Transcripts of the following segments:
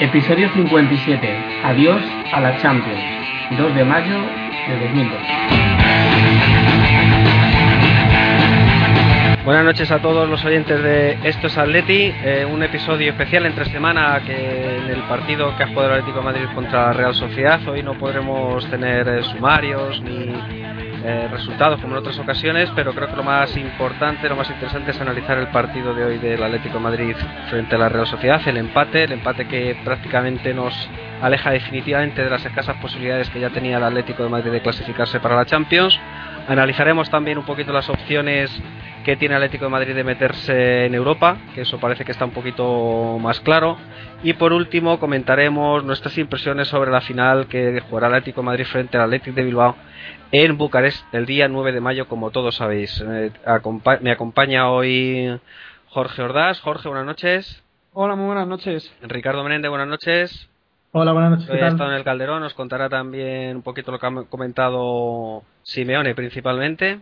Episodio 57. Adiós a la Champions. 2 de mayo de 2002. Buenas noches a todos los oyentes de Esto es Atleti, eh, un episodio especial entre semana que en el partido que ha jugado el Atlético Madrid contra Real Sociedad hoy no podremos tener eh, sumarios ni eh, resultados como en otras ocasiones, pero creo que lo más importante, lo más interesante es analizar el partido de hoy del Atlético de Madrid frente a la Real Sociedad, el empate, el empate que prácticamente nos aleja definitivamente de las escasas posibilidades que ya tenía el Atlético de Madrid de clasificarse para la Champions. Analizaremos también un poquito las opciones que tiene Atlético de Madrid de meterse en Europa, que eso parece que está un poquito más claro. Y por último comentaremos nuestras impresiones sobre la final que jugará Atlético de Madrid frente al Atlético de Bilbao en Bucarest el día 9 de mayo, como todos sabéis. Eh, me acompaña hoy Jorge Ordaz. Jorge, buenas noches. Hola, muy buenas noches. Ricardo Menéndez, buenas noches. Hola, buenas noches. Hoy ha estado en el Calderón, nos contará también un poquito lo que ha comentado Simeone principalmente.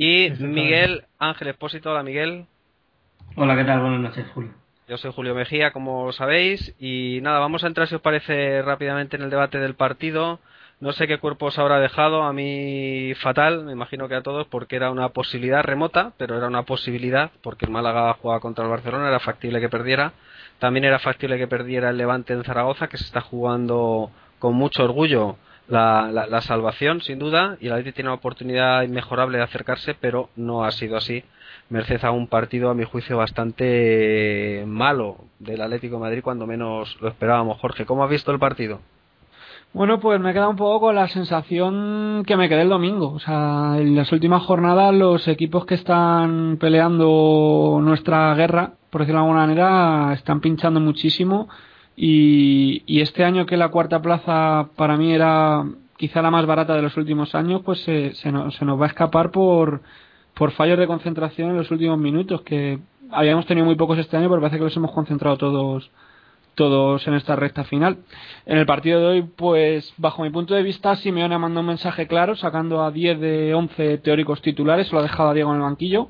Y Miguel Ángel Espósito. Hola, Miguel. Hola, ¿qué tal? Buenas noches, Julio. Yo soy Julio Mejía, como sabéis. Y nada, vamos a entrar, si os parece, rápidamente en el debate del partido. No sé qué cuerpo os habrá dejado, a mí fatal, me imagino que a todos, porque era una posibilidad remota, pero era una posibilidad, porque el Málaga jugaba contra el Barcelona, era factible que perdiera. También era factible que perdiera el Levante en Zaragoza, que se está jugando con mucho orgullo la, la, salvación, sin duda, y el Atlético tiene una oportunidad inmejorable de acercarse, pero no ha sido así, merced a un partido, a mi juicio, bastante malo del Atlético de Madrid, cuando menos lo esperábamos. Jorge, ¿cómo has visto el partido? Bueno, pues me he quedado un poco con la sensación que me quedé el domingo. O sea, en las últimas jornadas los equipos que están peleando nuestra guerra, por decirlo de alguna manera, están pinchando muchísimo. Y, este año que la cuarta plaza para mí era quizá la más barata de los últimos años, pues se, se, nos, se nos va a escapar por, por fallos de concentración en los últimos minutos, que habíamos tenido muy pocos este año, pero parece que los hemos concentrado todos todos en esta recta final. En el partido de hoy, pues bajo mi punto de vista, Simeone mandado un mensaje claro, sacando a 10 de 11 teóricos titulares, lo ha dejado a Diego en el banquillo,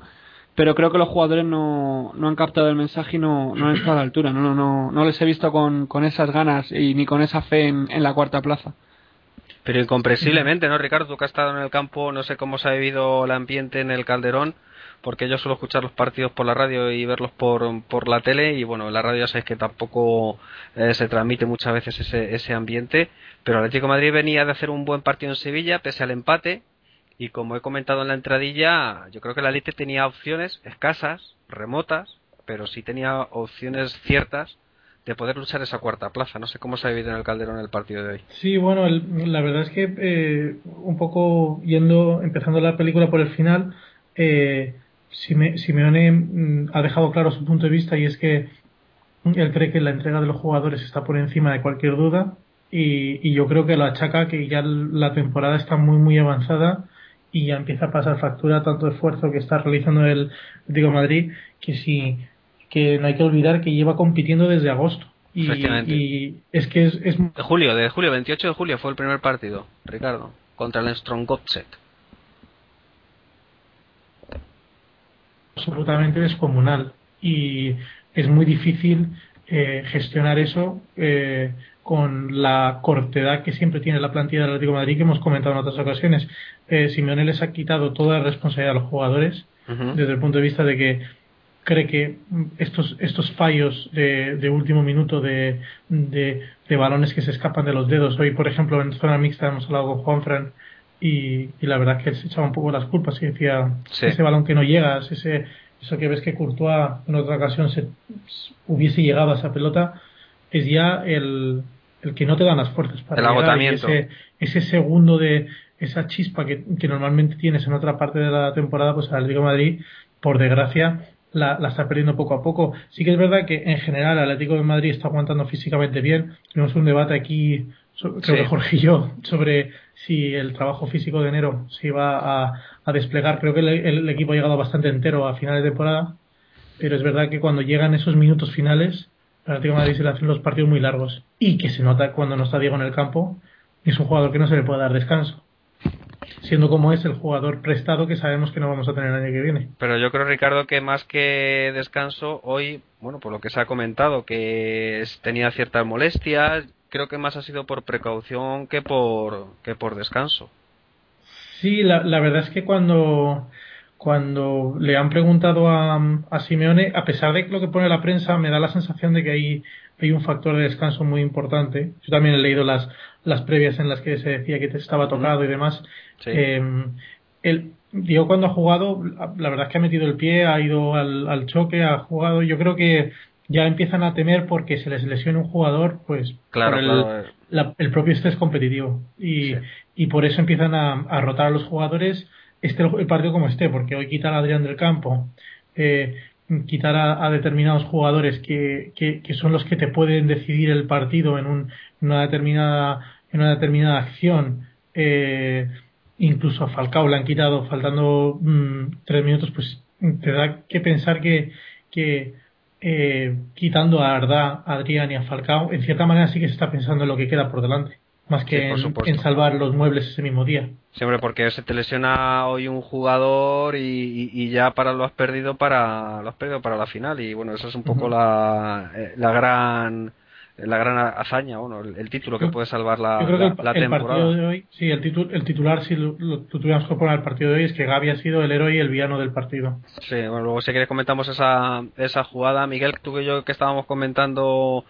pero creo que los jugadores no, no han captado el mensaje y no, no han estado a la altura, no, no, no, les he visto con, con esas ganas y ni con esa fe en, la cuarta plaza. Pero incomprensiblemente, ¿no, Ricardo? Tú que has estado en el campo, no sé cómo se ha vivido el ambiente en el Calderón, porque yo suelo escuchar los partidos por la radio y verlos por, por la tele y bueno, en la radio ya sabéis que tampoco eh, se transmite muchas veces ese, ese ambiente, pero Atlético Madrid venía de hacer un buen partido en Sevilla pese al empate y como he comentado en la entradilla, yo creo que la Elite tenía opciones escasas, remotas, pero sí tenía opciones ciertas de poder luchar esa cuarta plaza. No sé cómo se ha vivido en el Calderón el partido de hoy. Sí, bueno, la verdad es que eh, un poco yendo, empezando la película por el final, eh, Simeone mm, ha dejado claro su punto de vista y es que él cree que la entrega de los jugadores está por encima de cualquier duda y, yo creo que lo achaca que ya la temporada está muy muy avanzada y ya empieza a pasar factura tanto esfuerzo que está realizando el Digo Madrid que sí que no hay que olvidar que lleva compitiendo desde agosto. Y, y es que es, es, de julio de julio 28 de julio fue el primer partido Ricardo contra el Strong Gotset absolutamente descomunal. Y es muy difícil eh, gestionar eso eh, con la cortedad que siempre tiene la plantilla del Atlético de Madrid que hemos comentado en otras ocasiones. Eh, Simeone les ha quitado toda la responsabilidad a los jugadores desde el punto de vista de que cree que estos estos fallos de, de último minuto de, de, de, balones que se escapan de los dedos. Hoy por ejemplo en zona mixta hemos hablado con Juanfran y, y, la verdad que él se echaba un poco las culpas y decía ese balón que no llega, ese, eso que ves que Courtois en otra ocasión se, hubiese llegado a esa pelota, es ya el, el que no te dan las fuerzas para el agotamiento. Ese, ese, segundo de esa chispa que, que, normalmente tienes en otra parte de la temporada, pues al Atlético Madrid, por desgracia, la, está perdiendo poco a poco. Sí que es verdad que en general el Atlético de Madrid está aguantando físicamente bien. Tenemos un debate aquí, creo que Jorge y yo, sobre si el trabajo físico de enero se iba a, desplegar. Creo que el, equipo ha llegado bastante entero a finales de temporada, pero es verdad que cuando llegan esos minutos finales, el Atlético de Madrid se le hacen los partidos muy largos y que se nota cuando no está Diego en el campo. Es un jugador que no se le puede dar descanso siendo como es el jugador prestado que sabemos que no vamos a tener el año que viene. Pero yo creo, Ricardo, que más que descanso, hoy, bueno, por lo que se ha comentado, que tenía ciertas molestias, creo que más ha sido por precaución que por, que por descanso. Sí, la, la verdad es que cuando, cuando le han preguntado a, a Simeone, a pesar de lo que pone la prensa, me da la sensación de que hay, hay un factor de descanso muy importante. Yo también he leído las, las previas en las que se decía que te estaba tocado y demás. Eh, el, Diego cuando ha jugado, la verdad es que ha metido el pie, ha ido al, choque, ha jugado. Yo creo que ya empiezan a temer porque se les lesione un jugador, pues claro, el, el, propio estrés competitivo. Y, y por eso empiezan a, rotar a los jugadores, este el partido como esté, porque hoy quitar a Adrián del campo, eh, quitar a, determinados jugadores que, que, son los que te pueden decidir el partido en, un, en una determinada en una determinada acción. Eh, incluso a Falcao le han quitado faltando mm, tres minutos, pues te da que pensar que, que eh, quitando a Arda, a Adrián y a Falcao, en cierta manera sí que se está pensando en lo que queda por delante, más que en, salvar los muebles ese mismo día. Siempre porque se te lesiona hoy un jugador y, ya para lo has perdido para lo has perdido para la final y bueno, esa es un poco la, eh, la gran la gran hazaña, bueno, el, título que puede salvar la, la, temporada. de hoy, sí, el, el titular, si lo, tuviéramos que poner al partido de hoy, es que Gaby ha sido el héroe y el villano del partido. Sí, bueno, luego si quieres comentamos esa, esa jugada. Miguel, tú y yo que estábamos comentando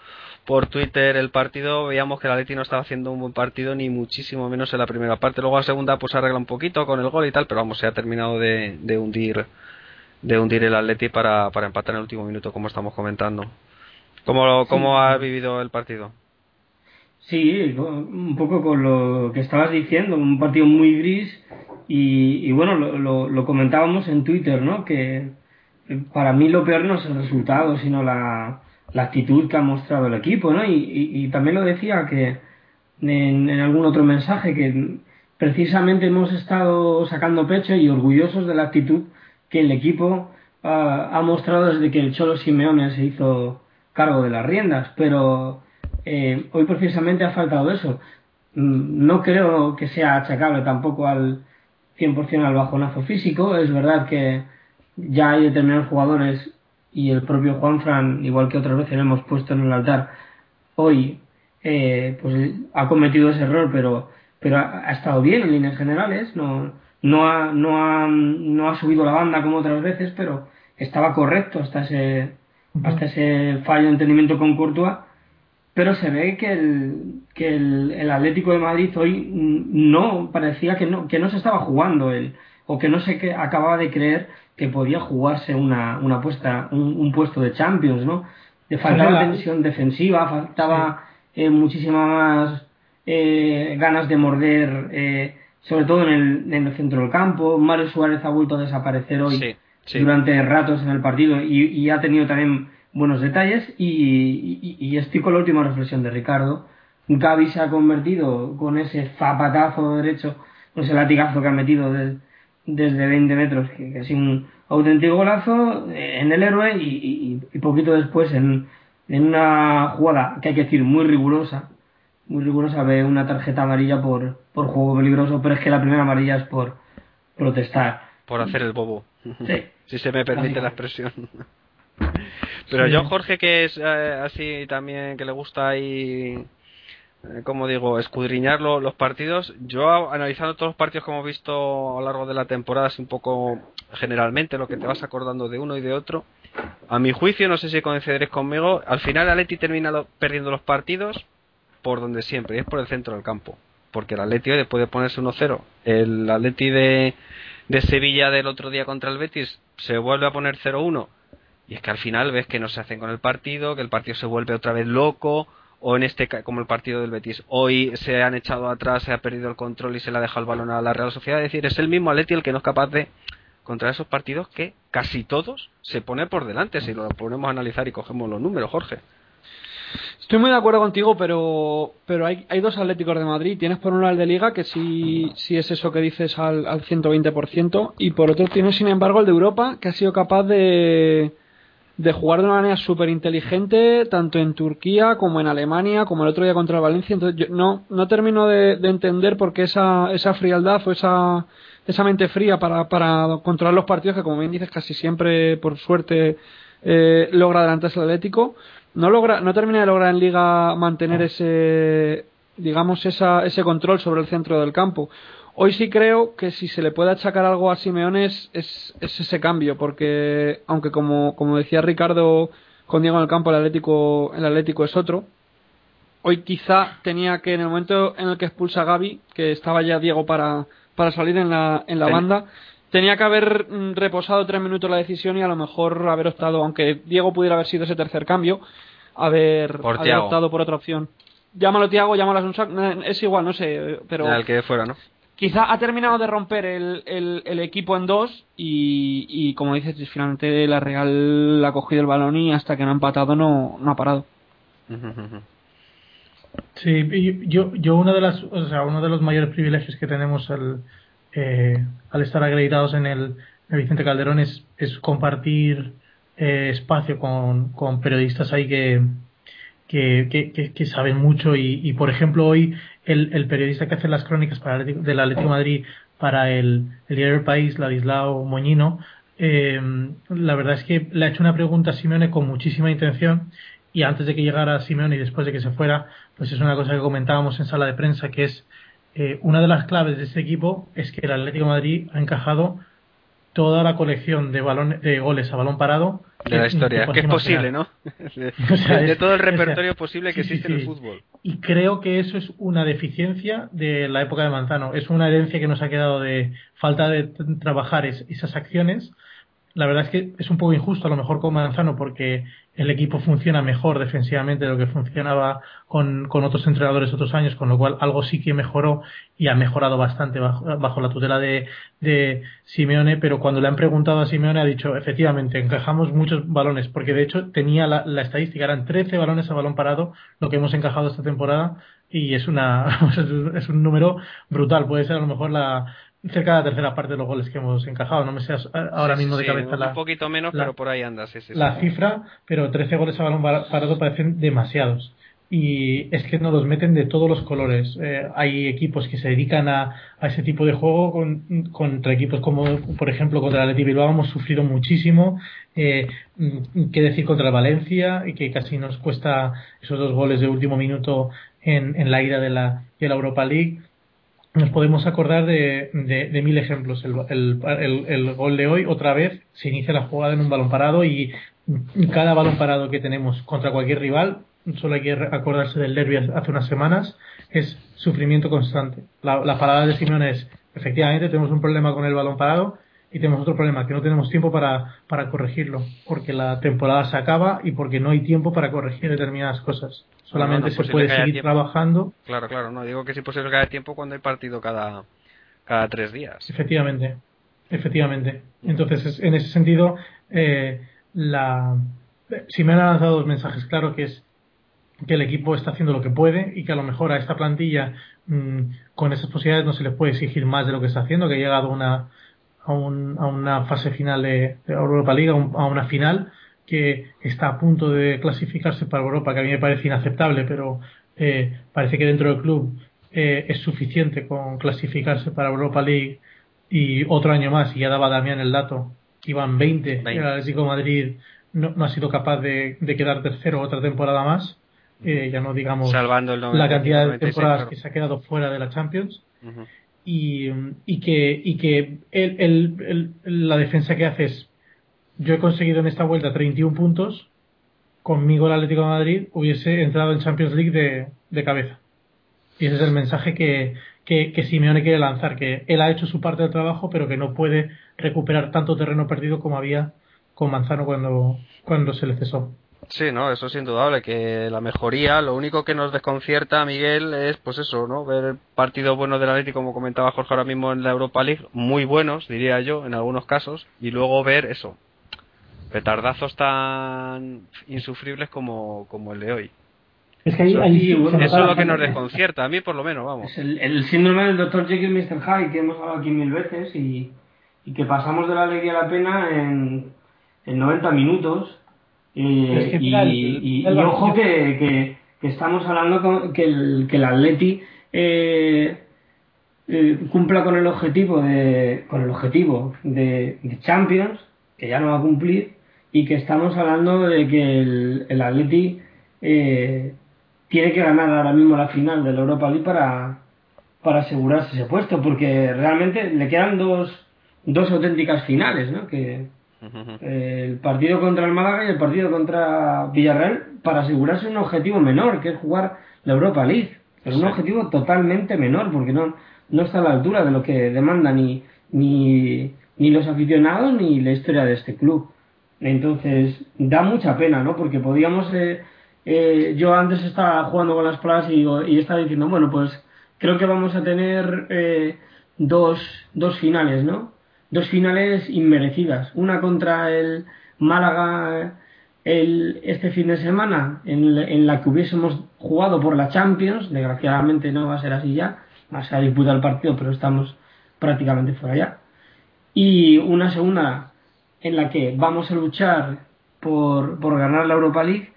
por Twitter el partido, veíamos que el Atleti no estaba haciendo un buen partido, ni muchísimo menos en la primera parte. Luego la segunda pues arregla un poquito con el gol y tal, pero vamos, se ha terminado de, de hundir de hundir el Atleti para, para empatar en el último minuto, como estamos comentando. ¿Cómo, cómo has vivido el partido? Sí, un poco con lo que estabas diciendo, un partido muy gris y, bueno, lo, lo, comentábamos en Twitter, ¿no? Que para mí lo peor no es el resultado, sino la, la actitud que ha mostrado el equipo, ¿no? Y, también lo decía que en, algún otro mensaje que precisamente hemos estado sacando pecho y orgullosos de la actitud que el equipo ha, ha mostrado desde que el Cholo Simeone se hizo cargo de las riendas, pero eh, hoy precisamente ha faltado eso. Mm, no creo que sea achacable tampoco al 100% al bajonazo físico. Es verdad que ya hay determinados jugadores y el propio Juan Fran, igual que otras veces hemos puesto en el altar, hoy eh, pues ha cometido ese error, pero, pero ha, estado bien en líneas generales. No, no, ha, no, ha, no ha subido la banda como otras veces, pero estaba correcto hasta ese hasta ese fallo de entendimiento con Courtois, pero se ve que el, que el, Atlético de Madrid hoy no parecía que no, que no se estaba jugando él, o que no se que acababa de creer que podía jugarse una, una puesta, un, puesto de Champions, ¿no? Faltaba tensión defensiva, faltaba eh, muchísimas más eh, ganas de morder, eh, sobre todo en el, en el centro del campo. Mario Suárez ha vuelto a desaparecer hoy durante ratos en el partido y, ha tenido también buenos detalles y, y, estoy con la última reflexión de Ricardo. Gaby se ha convertido con ese zapatazo derecho, con ese latigazo que ha metido desde 20 metros, que, que, sido un auténtico golazo, eh, en el héroe y, poquito después en, en una jugada que hay que decir muy rigurosa, muy rigurosa, ve una tarjeta amarilla por, por juego peligroso, pero es que la primera amarilla es por protestar. Por hacer el bobo. Sí. si se me permite la expresión. Pero yo, Jorge, que es eh, así también, que le gusta ahí, como digo, escudriñar los partidos, yo analizando todos los partidos que hemos visto a lo largo de la temporada, así un poco generalmente, lo que te vas acordando de uno y de otro, a mi juicio, no sé si coincidiréis conmigo, al final Atleti termina perdiendo los partidos por donde siempre, y es por el centro del campo. Porque el Atleti después de ponerse 1-0, el Atleti de de Sevilla del otro día contra el Betis se vuelve a poner 0-1 y es que al final ves que no se hacen con el partido, que el partido se vuelve otra vez loco o en este como el partido del Betis hoy se han echado atrás, se ha perdido el control y se le ha dejado el balón a la Real Sociedad, es decir, es el mismo Atleti el que no es capaz de contra esos partidos que casi todos, se pone por delante si lo ponemos a analizar y cogemos los números, Jorge. Estoy muy de acuerdo contigo, pero, pero hay, hay dos Atléticos de Madrid. Tienes por un lado el de Liga, que sí, sí es eso que dices al, al 120%, y por otro tienes, sin embargo, el de Europa, que ha sido capaz de, de jugar de una manera súper inteligente, tanto en Turquía como en Alemania, como el otro día contra el Valencia. Entonces, yo no, no termino de, de entender por qué esa, esa frialdad o esa, esa mente fría para, para controlar los partidos, que como bien dices, casi siempre, por suerte, eh, logra adelantarse el Atlético no logra, no termina de lograr en liga mantener ese, digamos, esa, ese control sobre el centro del campo. Hoy sí creo que si se le puede achacar algo a Simeone es, es, ese cambio, porque aunque como, como decía Ricardo con Diego en el campo, el Atlético, el Atlético es otro. Hoy quizá tenía que en el momento en el que expulsa a Gaby, que estaba ya Diego para, para salir en la, en la banda, tenía que haber mm, reposado tres minutos la decisión y a lo mejor haber optado, aunque Diego pudiera haber sido ese tercer cambio, haber, optado por otra opción. Llámalo Tiago, llámalo Asunción, es igual, no sé, pero... el que fuera, ¿no? Quizá ha terminado de romper el, equipo en dos y, como dices, finalmente la Real ha cogido el balón y hasta que no ha empatado no, ha parado. Sí, yo, uno de las, o sea, uno de los mayores privilegios que tenemos al, eh, estar acreditados en el, Vicente Calderón es, compartir eh, espacio con, periodistas ahí que, que, que, saben mucho y, por ejemplo hoy el, el, periodista que hace las crónicas para el, Atlético de Madrid para el, el diario del País, Ladislao Moñino, eh, la verdad es que le ha hecho una pregunta a Simeone con muchísima intención y antes de que llegara Simeone y después de que se fuera, pues es una cosa que comentábamos en sala de prensa que es eh, una de las claves de este equipo es que el Atlético Madrid ha encajado toda la colección de, balones, de goles a balón parado de la historia, que, es posible, ¿no? De, todo el repertorio posible que existe en el fútbol. Y creo que eso es una deficiencia de la época de Manzano. Es una herencia que nos ha quedado de falta de trabajar esas acciones. La verdad es que es un poco injusto a lo mejor con Manzano porque el equipo funciona mejor defensivamente de lo que funcionaba con, con, otros entrenadores otros años, con lo cual algo sí que mejoró y ha mejorado bastante bajo, la tutela de, de, Simeone, pero cuando le han preguntado a Simeone ha dicho, efectivamente, encajamos muchos balones, porque de hecho tenía la, la estadística, eran 13 balones a balón parado lo que hemos encajado esta temporada y es, una, es un número brutal, puede ser a lo mejor la, cerca de la tercera parte de los goles que hemos encajado. No me sé ahora mismo de cabeza la. Un poquito menos, pero por ahí andas. la cifra, pero 13 goles a balón parado parecen demasiados. Y es que nos los meten de todos los colores. Eh, hay equipos que se dedican a, a ese tipo de juego con, contra equipos como, por ejemplo, contra el Atleti Bilbao hemos sufrido muchísimo. Eh, mm, ¿Qué decir contra el Valencia? Y que casi nos cuesta esos dos goles de último minuto en, en la ida de la, de la Europa League nos podemos acordar de, de, mil ejemplos. El, el, el, gol de hoy, otra vez, se inicia la jugada en un balón parado y cada balón parado que tenemos contra cualquier rival, solo hay que acordarse del derby hace unas semanas, es sufrimiento constante. La, la de Simón es, efectivamente, tenemos un problema con el balón parado y tenemos otro problema, que no tenemos tiempo para, para corregirlo, porque la temporada se acaba y porque no hay tiempo para corregir determinadas cosas. Solamente se puede seguir trabajando. Claro, claro, no digo que es imposible que haya tiempo cuando hay partido cada, cada tres días. Efectivamente, efectivamente. Entonces, en ese sentido, eh, la, si me han lanzado dos mensajes, claro que es que el equipo está haciendo lo que puede y que a lo mejor a esta plantilla mm, con esas posibilidades no se le puede exigir más de lo que está haciendo, que ha llegado una, a, un, a una fase final de, Europa League, a, una final que está a punto de clasificarse para Europa, que a mí me parece inaceptable, pero eh, parece que dentro del club eh, es suficiente con clasificarse para Europa League y otro año más, y ya daba Damián el dato, iban 20, 20. el Atlético Madrid no, no, ha sido capaz de, de quedar tercero otra temporada más, eh, ya no digamos Salvando la cantidad de temporadas que se ha quedado fuera de la Champions y, y que, y que el, la defensa que hace es, yo he conseguido en esta vuelta 31 puntos, conmigo el Atlético de Madrid hubiese entrado en Champions League de, cabeza. Y ese es el mensaje que, que, Simeone quiere lanzar, que él ha hecho su parte del trabajo, pero que no puede recuperar tanto terreno perdido como había con Manzano cuando se le cesó. Sí, no, eso es indudable, que la mejoría, lo único que nos desconcierta, Miguel, es pues eso, ¿no? Ver partidos buenos del Atlético, como comentaba Jorge ahora mismo en la Europa League, muy buenos, diría yo, en algunos casos, y luego ver eso, petardazos tan insufribles como, como el de hoy. Es que ahí, eso, es lo que nos desconcierta, a mí por lo menos, vamos. Es el, síndrome del Dr. Jekyll y Mr. Hyde que hemos hablado aquí mil veces y, y que pasamos de la alegría a la pena en, en 90 minutos y, ojo que, estamos hablando con, que, el, que el Atleti eh, eh, cumpla con el objetivo de con el objetivo de, Champions, que ya no va a cumplir, y que estamos hablando de que el, el Atleti eh, tiene que ganar ahora mismo la final de la Europa League para, para asegurarse ese puesto, porque realmente le quedan dos, dos auténticas finales, ¿no? Que, el partido contra el Málaga y el partido contra Villarreal para asegurarse un objetivo menor, que es jugar la Europa League. Es un objetivo totalmente menor, porque no, no está a la altura de lo que demandan ni, ni, ni los aficionados ni la historia de este club. Entonces, da mucha pena, ¿no? Porque podíamos. Eh, eh, yo antes estaba jugando con las palabras y, y estaba diciendo, bueno, pues creo que vamos a tener eh, dos, dos finales, ¿no? Dos finales inmerecidas. Una contra el Málaga este fin de semana, en, la que hubiésemos jugado por la Champions. Desgraciadamente no va a ser así ya. Va a ser disputar el partido, pero estamos prácticamente fuera ya. Y una segunda en la que vamos a luchar por, por ganar la Europa League.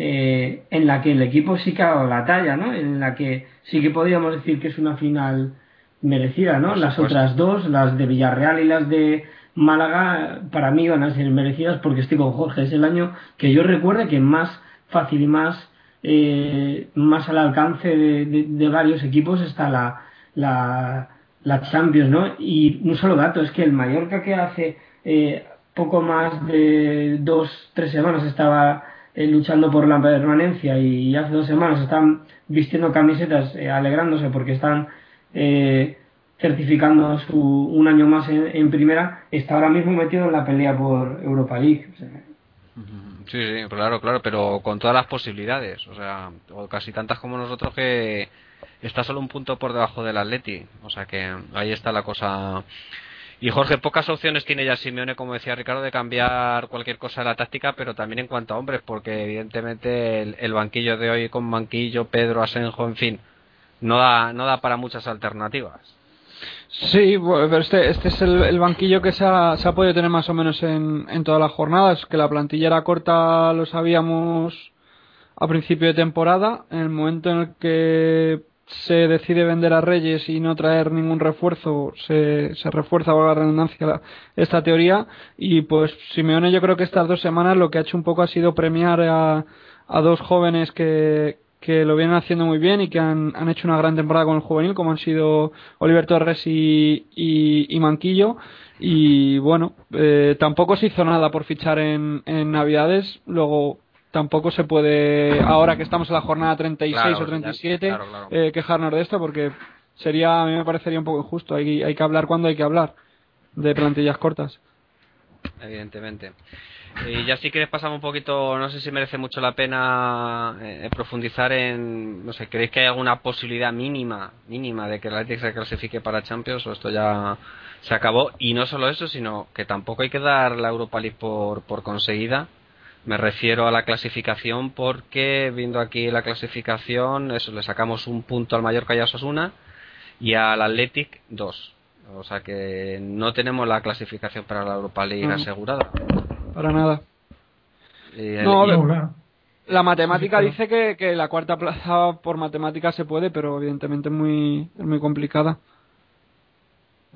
Eh, en la que el equipo sí que ha dado la talla, ¿no? En la que sí que podríamos decir que es una final merecida, ¿no? Las otras dos, las de Villarreal y las de Málaga, para mí van a ser merecidas porque estoy con Jorge. Es el año que yo recuerde que más fácil y más, eh, más al alcance de, varios equipos está la, la, la, Champions, ¿no? Y un solo dato, es que el Mallorca que hace eh, poco más de dos, tres semanas estaba eh, luchando por la permanencia y hace dos semanas están vistiendo camisetas alegrándose porque están eh, certificando su, un año más en, primera, está ahora mismo metido en la pelea por Europa League. Sí, sí, claro, claro, pero con todas las posibilidades, o sea, o casi tantas como nosotros que está solo un punto por debajo del Atleti, o sea que ahí está la cosa. Y Jorge, pocas opciones tiene ya Simeone, como decía Ricardo, de cambiar cualquier cosa de la táctica, pero también en cuanto a hombres, porque evidentemente el, el banquillo de hoy con Manquillo, Pedro, Asenjo, en fin, no da, no da para muchas alternativas. Sí, pero este, este es el, banquillo que se ha, se ha, podido tener más o menos en, en todas las jornadas, que la plantilla era corta, lo sabíamos a principio de temporada, en el momento en el que se decide vender a Reyes y no traer ningún refuerzo, se, se refuerza, por la redundancia, esta teoría. Y pues Simeone yo creo que estas dos semanas lo que ha hecho un poco ha sido premiar a, a dos jóvenes que, que lo vienen haciendo muy bien y que han, han, hecho una gran temporada con el juvenil, como han sido Oliver Torres y, y, Manquillo. Y bueno, eh, tampoco se hizo nada por fichar en, en Navidades. Luego tampoco se puede, ahora que estamos en la jornada 36 o 37, Eh, quejarnos de esto porque sería, a mí me parecería un poco injusto. Hay, hay que hablar cuando hay que hablar de plantillas cortas. Evidentemente. Y ya si quieres pasamos un poquito, no sé si merece mucho la pena eh, profundizar en, no sé, ¿creéis que hay alguna posibilidad mínima, mínima de que el Atlético se clasifique para Champions o esto ya se acabó? Y no solo eso, sino que tampoco hay que dar la Europa League por, por conseguida. Me refiero a la clasificación porque viendo aquí la clasificación, eso le sacamos un punto al Mallorca y a Osasuna y al Athletic dos. O sea que no tenemos la clasificación para la Europa League mm. asegurada para nada. no, la matemática dice que, que, la cuarta plaza por matemática se puede, pero evidentemente es muy, es muy complicada.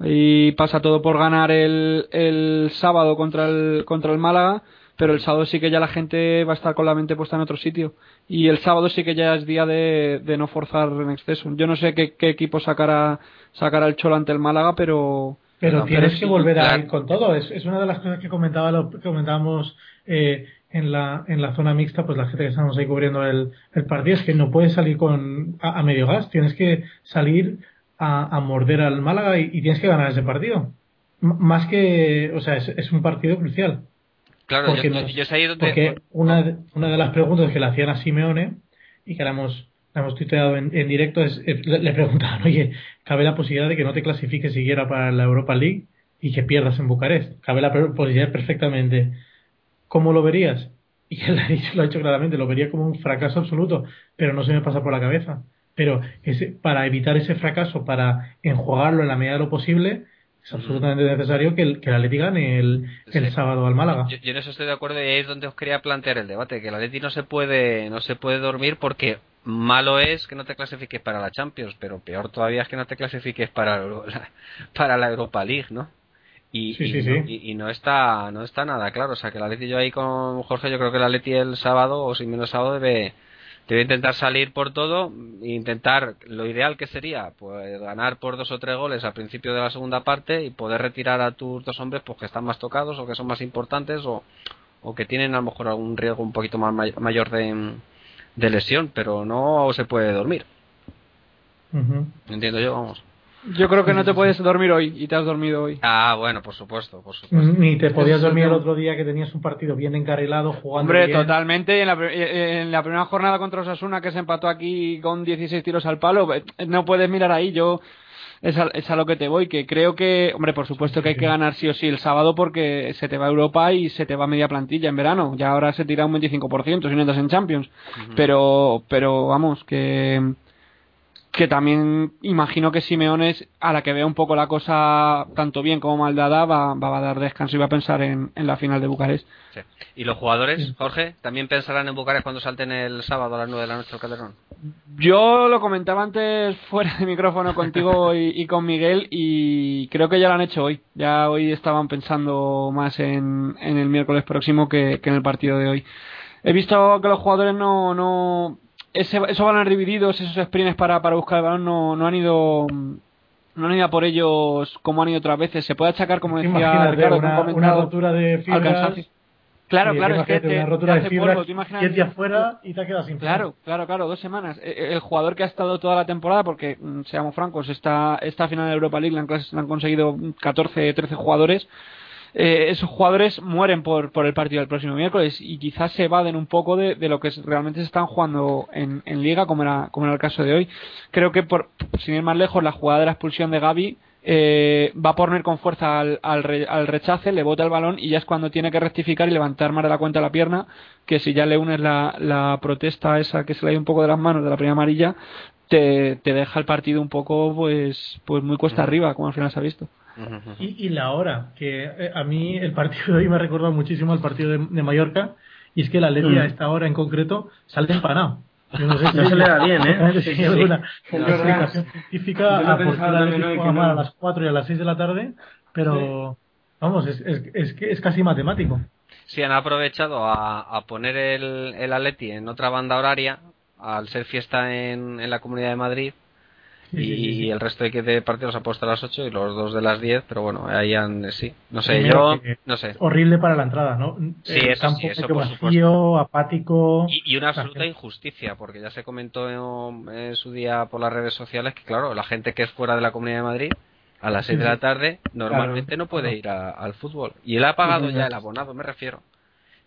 Y pasa todo por ganar el, el sábado contra el, contra el Málaga, pero el sábado sí que ya la gente va a estar con la mente puesta en otro sitio. Y el sábado sí que ya es día de, de no forzar en exceso. Yo no sé qué, qué equipo sacará, sacará el Cholo ante el Málaga, pero pero tienes que volver a ir con todo. Es, es, una de las cosas que comentaba lo, comentábamos eh, en, la, en la zona mixta, pues la gente que estamos ahí cubriendo el, el partido, es que no puedes salir con a, medio gas. Tienes que salir a, a morder al Málaga y, tienes que ganar ese partido. más que, o sea, es, es un partido crucial. Claro, porque, yo, yo donde- porque una, de- una de las preguntas que le hacían a Simeone y que hemos, la hemos tuiteado en, en directo es, le, preguntaban, oye, ¿cabe la posibilidad de que no te clasifiques siquiera para la Europa League y que pierdas en Bucarest? Cabe la posibilidad perfectamente. ¿Cómo lo verías? Y él ha dicho- lo ha dicho claramente, lo vería como un fracaso absoluto, pero no se me pasa por la cabeza. Pero ese, para evitar ese fracaso, para enjuagarlo en la medida de lo posible, es absolutamente necesario que el, que el Atleti gane el, sábado al Málaga. Yo, yo en eso estoy de acuerdo y ahí es donde os quería plantear el debate, que el Atleti no se puede no se puede dormir porque malo es que no te clasifiques para la Champions, pero peor todavía es que no te clasifiques para la, la- para la Europa League, ¿no? Y, Sí, y sí, no, sí. y- y no está no está nada claro, o sea que el Atleti yo ahí con Jorge, yo creo que el Atleti el sábado o si menos sábado debe debe intentar salir por todo, e intentar lo ideal que sería pues ganar por dos o tres goles al principio de la segunda parte y poder retirar a tus dos hombres pues que están más tocados o que son más importantes o, o que tienen a lo mejor algún riesgo un poquito más may- mayor de, de lesión, pero no se puede dormir. Entiendo yo, vamos. Yo creo que no te puedes dormir hoy y te has dormido hoy. Ah, bueno, por supuesto, por supuesto. Ni te podías dormir el otro día que tenías un partido bien encarrilado, jugando Hombre, bien. totalmente. En la, pri- eh, en la primera jornada contra Osasuna, que se empató aquí con 16 tiros al palo, eh, no puedes mirar ahí. Yo es a, es a lo que te voy, que creo que, hombre, por supuesto que hay que ganar sí o sí el sábado porque se te va a Europa y se te va media plantilla en verano. Ya ahora se tira un 25% si no entras en Champions. Pero, pero vamos, que que también imagino que Simeones, a la que vea un poco la cosa tanto bien como mal dada, va, va a dar descanso y va a pensar en, en la final de Bucarest. Sí. ¿Y los jugadores, Jorge, también pensarán en Bucarest cuando salten el sábado a las 9 de la noche al Calderón? Yo lo comentaba antes fuera de micrófono contigo y, y con Miguel y creo que ya lo han hecho hoy. Ya hoy estaban pensando más en, en el miércoles próximo que, que en el partido de hoy. He visto que los jugadores no... no ese, esos balones divididos, esos sprints para, para buscar el balón no, no han ido... No han ido a por ellos como han ido otras veces. Se puede achacar, como decía Imagínate Ricardo, una, una rotura de fibras. Claro, Sí, claro, es que te, una te rotura de hace fibras, polvo, ¿te imaginas? 10 días fuera y te has quedado sin Claro, claro, claro, dos semanas. Eh, eh, El jugador que ha estado toda la temporada, porque mm, seamos francos, esta, esta final de Europa League la han, la han conseguido 14, 13 jugadores. Eh, esos jugadores mueren por, por el partido del próximo miércoles y quizás se evaden un poco de, de lo que realmente se están jugando en, en Liga, como era, como era el caso de hoy. Creo que, por, sin ir más lejos, la jugada de la expulsión de Gaby eh, va a poner con fuerza al, al, re- al rechace, le bota el balón y ya es cuando tiene que rectificar y levantar más de la cuenta la pierna, que si ya le unes la, la protesta esa que se le ha ido un poco de las manos de la primera amarilla, te, te deja el partido un poco pues pues muy cuesta arriba, como al final se ha visto. Y, y la hora, que eh, a mí el partido de hoy me ha recordado muchísimo al partido de, de Mallorca, y es que el Atleti Mm. a esta hora en concreto sale empanado. Yo no sé si No se le da bien, ¿eh? Sí, sí. alguna explicación científica a por qué juega que mal a las 4 y a las 6 de la tarde, pero vamos, es, es, es, que es casi matemático. Sí, han aprovechado a, a poner el, el Atleti en otra banda horaria, al ser fiesta en, en la Comunidad de Madrid, y, el resto de, que- de partidos ha puesto a las 8 y los dos de las 10, pero bueno, ahí han, sí, no sé, Primero yo, no sé. Horrible para la entrada, ¿no? Sí, El eso sí, eso por vacío, apático. Y, y una absoluta injusticia, porque ya se comentó en, en su día por las redes sociales que, claro, la gente que es fuera de la Comunidad de Madrid, a las 6 de la tarde, normalmente no puede claro. ir a- al fútbol. Y él ha pagado Sí, ya el abonado, me refiero.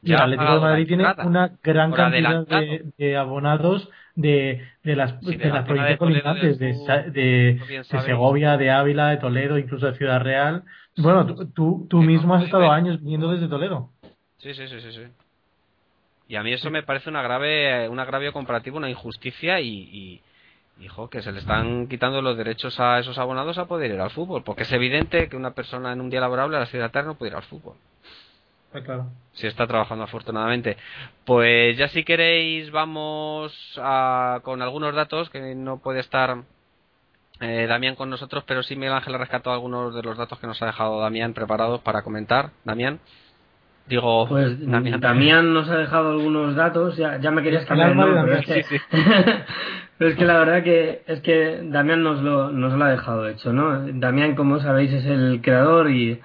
Y el Atlético de Madrid tiene una gran cantidad de abonados de, de las, Sí, de de la las provincias colindantes, de, de. Segovia, de Ávila, de Toledo, incluso de Ciudad Real. Bueno, tú, tú, mismo has estado años viniendo desde Toledo. Sí, sí, sí, sí, sí. Y a mí eso me parece una grave, un agravio comparativo, una injusticia y, y, hijo, que se le están quitando los derechos a esos abonados a poder ir al fútbol, porque es evidente que una persona en un día laborable a las 6 de la tarde no puede ir al fútbol. Está claro. si está trabajando afortunadamente. Pues ya si queréis vamos a, con algunos datos que no puede estar eh, Damián con nosotros, pero sí Miguel Ángel ha rescatado algunos de los datos que nos ha dejado Damián preparados para comentar. Damián, digo, Pues Damián, Damián nos ha dejado algunos datos, ya, ya me querías cambiar pero es que, pero es que la verdad que es que Damián nos lo, nos lo ha dejado hecho, ¿no? Damián, como sabéis, es el creador y,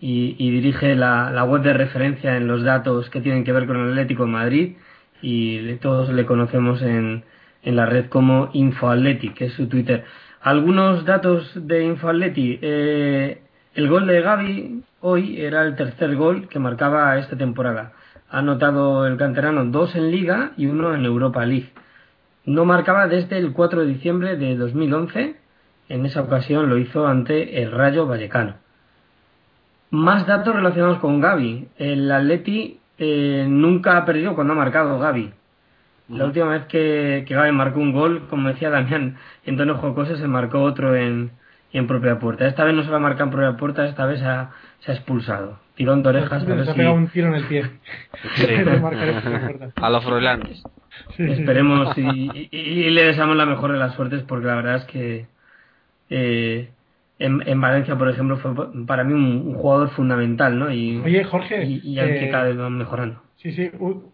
y, dirige la, web de referencia en los datos que tienen que ver con el Atlético de Madrid y todos le conocemos en, en la red como InfoAtleti, que es su Twitter. Algunos datos de InfoAtleti. Eh, El gol de Gaby hoy era el tercer gol que marcaba esta temporada. Ha anotado el canterano dos en Liga y uno en Europa League. No marcaba desde el 4 de diciembre de 2011. En esa ocasión lo hizo ante el Rayo Vallecano. Más datos relacionados con Gaby. El Atleti eh, nunca ha perdido cuando ha marcado Gaby. La última vez que, que Gaby marcó un gol, como decía Damián, en tono jocoso, se marcó otro en, en propia puerta. Esta vez no se va a marcar en propia puerta, esta vez se ha, se ha expulsado. Tirón de orejas. Se ha pegado un tiro en el pie. a los froilanes. Esperemos y, y, le deseamos la mejor de las suertes porque la verdad es que eh, en, en, Valencia, por ejemplo, fue para mí un, jugador fundamental, ¿no? Y, Oye, Jorge. Y, y que eh, cada vez van mejorando. Sí, sí,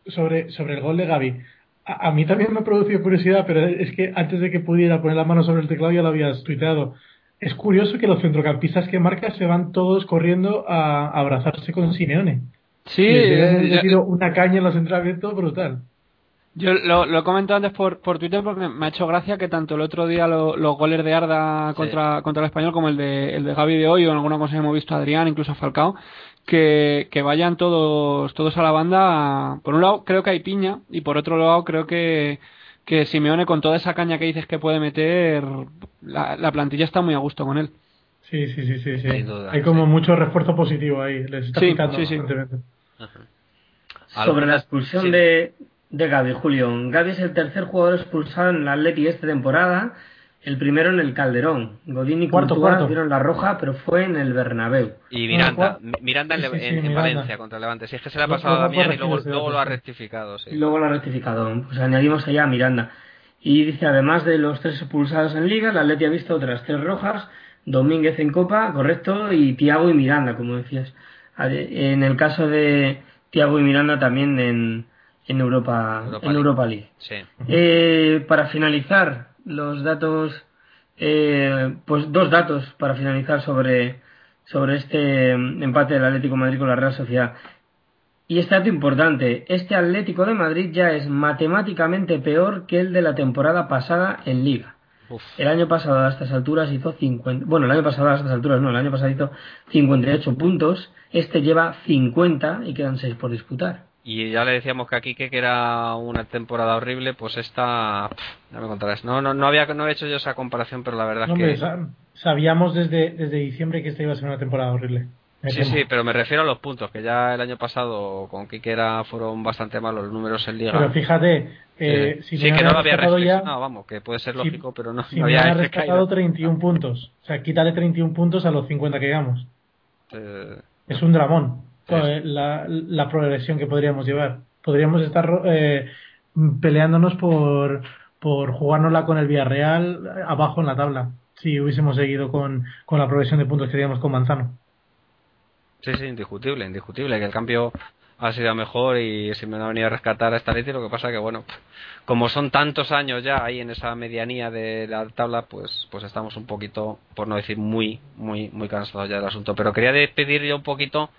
sobre, sobre el gol de Gaby. A, a, mí también me ha producido curiosidad, pero es que antes de que pudiera poner la mano sobre el teclado ya lo habías tuiteado. Es curioso que los centrocampistas que marca se van todos corriendo a, abrazarse con Simeone. Sí, ha sido una caña en los entrenamientos brutal. Yo lo, lo he comentado antes por, por Twitter porque me ha hecho gracia que tanto el otro día los goles de Arda contra, contra el español como el de, el de Gaby de hoy o en alguna cosa hemos visto a Adrián, incluso a Falcao, que, que vayan todos, todos a la banda. Por un lado creo que hay piña y por otro lado creo que, que Simeone con toda esa caña que dices que puede meter, la, la plantilla está muy a gusto con él. Sí, sí, sí, sí. sí. hay como mucho refuerzo positivo ahí. Les está sí, sí, sí. Sobre la expulsión de, de Gaby, Julio. Gaby es el tercer jugador expulsado en el Atleti esta temporada, el primero en el Calderón. Godín y cuarto, cuarto. dieron la roja, pero fue en el Bernabéu. Y Miranda, Miranda en, en, Valencia contra Levante. Si es que se le ha pasado a Damián y luego, luego lo ha rectificado. Sí. Y luego lo ha rectificado. Pues añadimos allá a Miranda. Y dice, además de los tres expulsados en Liga, el Atleti ha visto otras tres rojas, Domínguez en Copa, correcto, y Tiago y Miranda, como decías. En el caso de Tiago y Miranda también en en Europa, en Europa League. Eh, para finalizar, los datos, eh, pues dos datos para finalizar sobre, sobre este empate del Atlético de Madrid con la Real Sociedad. Y este dato importante, este Atlético de Madrid ya es matemáticamente peor que el de la temporada pasada en Liga. El año pasado a estas alturas hizo 50, bueno, el año pasado a estas alturas no, el año pasado hizo 58 puntos, este lleva 50 y quedan 6 por disputar. Y ya le decíamos que aquí que era una temporada horrible, pues esta, ya me contarás. No, no, no había, no he hecho yo esa comparación, pero la verdad es que sabíamos desde, desde diciembre que esta iba a ser una temporada horrible. sí, sí, pero me refiero a los puntos, que ya el año pasado con Kikera fueron bastante malos los números en liga. Pero fíjate, eh, sí, si que no lo había reflexionado, vamos, que puede ser lógico, pero no, si había me rescatado 31 puntos. O sea, quítale 31 puntos a los 50 que llegamos. Eh, es un dramón la, la, progresión que podríamos llevar. Podríamos estar eh, peleándonos por, por jugárnosla con el Villarreal abajo en la tabla, si hubiésemos seguido con, con la progresión de puntos que teníamos con Manzano. Sí, sí, indiscutible, indiscutible, que el cambio ha sido mejor y si me ha venido a rescatar a esta Leti, lo que pasa que bueno, como son tantos años ya ahí en esa medianía de la tabla, pues pues estamos un poquito, por no decir muy, muy, muy cansados ya del asunto. Pero quería despedir yo un poquito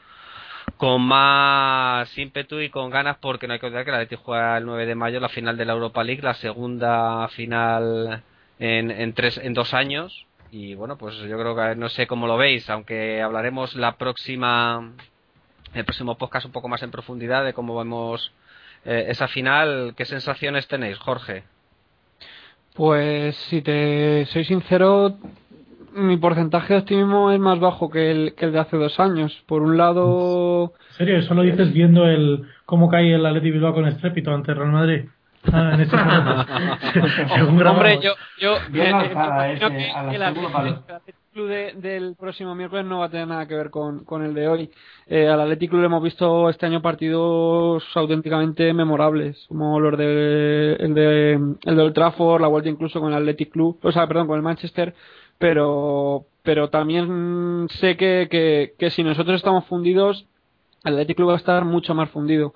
con más ímpetu y con ganas porque no hay que olvidar que la Leti juega el 9 de mayo la final de la Europa League, la segunda final en, en, tres, en dos años. Y bueno pues yo creo que no sé cómo lo veis aunque hablaremos la próxima el próximo podcast un poco más en profundidad de cómo vemos eh, esa final. Qué sensaciones tenéis Jorge pues si te soy sincero mi porcentaje de optimismo es más bajo que el, que el de hace dos años. Por un lado... ¿En serio? ¿Eso lo dices viendo el cómo cae el Atleti Bilbao con estrépito ante Real Madrid? Ah, en este Hombre, yo, yo Bien eh, eh, creo que el Athletic Club del próximo miércoles no va a tener nada que ver con, con el de hoy. Eh, al Athletic Club hemos visto este año partidos auténticamente memorables, como los de el de el de Old Trafford, la vuelta incluso con el Athletic Club, o sea, perdón, con el Manchester pero, pero también sé que, que, que si nosotros estamos fundidos, el Athletic Club va a estar mucho más fundido.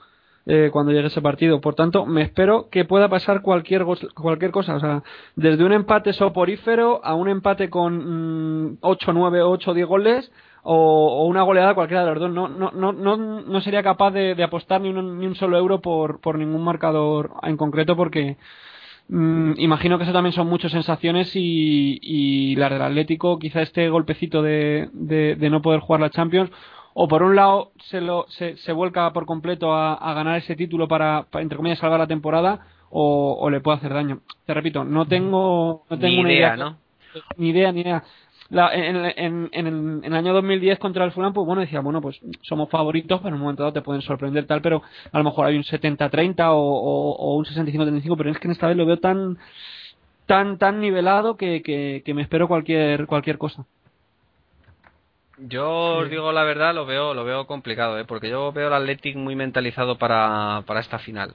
Eh, cuando llegue ese partido. Por tanto, me espero que pueda pasar cualquier, cualquier cosa. O sea, desde un empate soporífero a un empate con 8, 9, 8, 10 goles o, una goleada cualquiera de los dos. No, no, no, no, no sería capaz de, de apostar ni un, ni un solo euro por, por ningún marcador en concreto porque Mm, imagino que eso también son muchas sensaciones y, y las del Atlético, quizá este golpecito de, de, no poder jugar la Champions, o por un lado se, lo, se, se vuelca por completo a, ganar ese título para, entre comillas, salvar la temporada, o, le puede hacer daño. Te repito, no tengo, no tengo ni idea, ¿no? Ni idea, ni idea en, en, el año 2010 contra el Fulham, pues bueno, decía, bueno, pues somos favoritos, pero en un momento dado te pueden sorprender tal, pero a lo mejor hay un 70-30 o, o, un 65-35, pero es que en esta vez lo veo tan tan tan nivelado que, que, me espero cualquier cualquier cosa. Yo os digo la verdad, lo veo lo veo complicado, ¿eh? porque yo veo el Athletic muy mentalizado para, para esta final.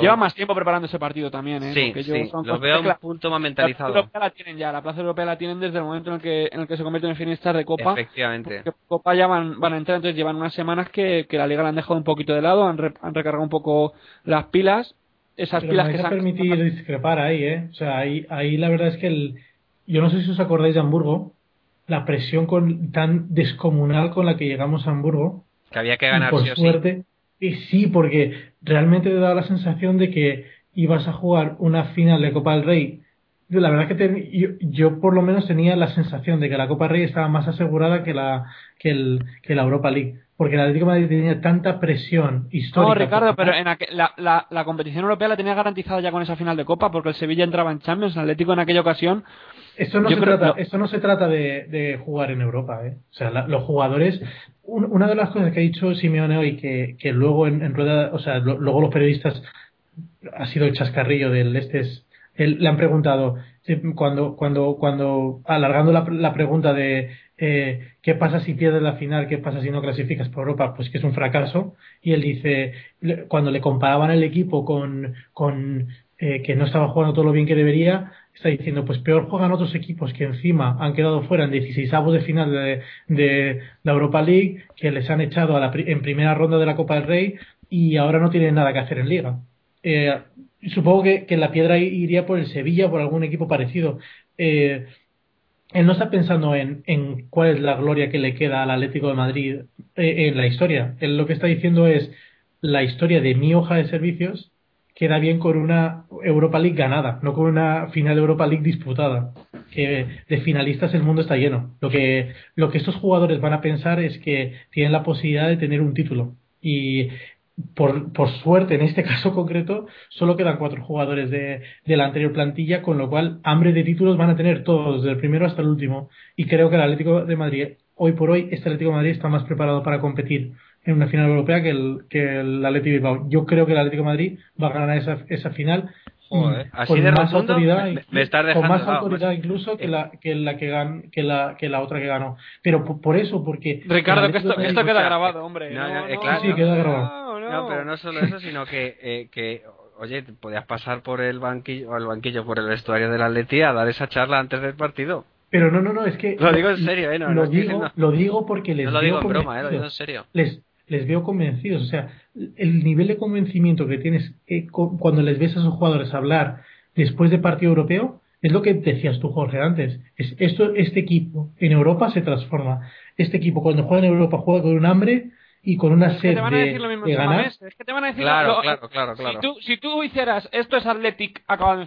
Lleva más tiempo preparando ese partido también, ¿eh? Sí, sí. lo veo un punto más mentalizado. La plaza europea la tienen ya, la plaza europea la tienen desde el momento en el que, en el que se convierten en finistas de Copa. Efectivamente. Copa ya van, van a entrar, entonces llevan unas semanas que, que la Liga la han dejado un poquito de lado, han, han recargado un poco las pilas. Esas pilas que se han... permitir discrepar ahí, ¿eh? O sea, ahí, ahí la verdad es que el... Yo no sé si os acordáis de Hamburgo, la presión con, tan descomunal con la que llegamos a Hamburgo. Que había que ganar, por suerte, sí, porque realmente te da la sensación de que ibas a jugar una final de Copa del Rey. La verdad que yo, por lo menos tenía la sensación de que la Copa del Rey estaba más asegurada que la, que, el, que la Europa League. Porque el Atlético de Madrid tenía tanta presión histórica. No, Ricardo, pero en la, la, competición europea la tenía garantizada ya con esa final de Copa, porque el Sevilla entraba en Champions, el Atlético en aquella ocasión. Esto no, se, trata, esto no se trata de, de jugar en Europa, ¿eh? O sea, los jugadores una de las cosas que ha dicho Simeone hoy, que, que luego en, rueda, o sea, luego los periodistas, ha sido el chascarrillo del este, es, le han preguntado, cuando, cuando, cuando, alargando la, la pregunta de eh, qué pasa si pierdes la final, qué pasa si no clasificas por Europa, pues que es un fracaso, y él dice, cuando le comparaban el equipo con, con eh, que no estaba jugando todo lo bien que debería, está diciendo, pues peor juegan otros equipos que encima han quedado fuera en 16 de final de, la Europa League, que les han echado a la, en primera ronda de la Copa del Rey y ahora no tienen nada que hacer en Liga. Eh, supongo que, la piedra iría por el Sevilla, por algún equipo parecido. Eh, él no está pensando en, en, cuál es la gloria que le queda al Atlético de Madrid eh, en la historia. Él lo que está diciendo es la historia de mi hoja de servicios queda bien con una Europa League ganada, no con una final Europa League disputada. Que de finalistas el mundo está lleno. Lo que, lo que estos jugadores van a pensar es que tienen la posibilidad de tener un título. Y por, por suerte, en este caso concreto, solo quedan cuatro jugadores de, de la anterior plantilla, con lo cual hambre de títulos van a tener todos, desde el primero hasta el último. Y creo que el Atlético de Madrid, hoy por hoy, este Atlético de Madrid está más preparado para competir en una final europea que el, que el Atlético Bilbao. Yo creo que el Atlético de Madrid va a ganar esa, esa final Joder, así con de más autoridad, me, con más autoridad incluso que la que la que, gan, que la que la otra que ganó pero por, eso porque Ricardo que esto, esto queda grabado hombre no, no, no, claro, sí queda grabado no, pero no solo eso sino que eh, que oye podías pasar por el banquillo o el banquillo por el vestuario del Atleti a dar esa charla antes del partido pero no, no, no, es que... Lo digo en serio, ¿eh? No, lo, digo, lo digo porque les No lo digo en broma, ¿eh? Lo digo en serio. Les, les veo convencidos. O sea, el nivel de convencimiento que tienes eh, cuando les ves a esos jugadores hablar después de partido europeo es lo que decías tú, Jorge, antes. Es, esto, este equipo en Europa se transforma. Este equipo cuando juega en Europa juega con un hambre y con una sed de, ganar. Es que te van a decir claro, claro, claro, claro. Si, tú, si tú hicieras esto es Athletic acabado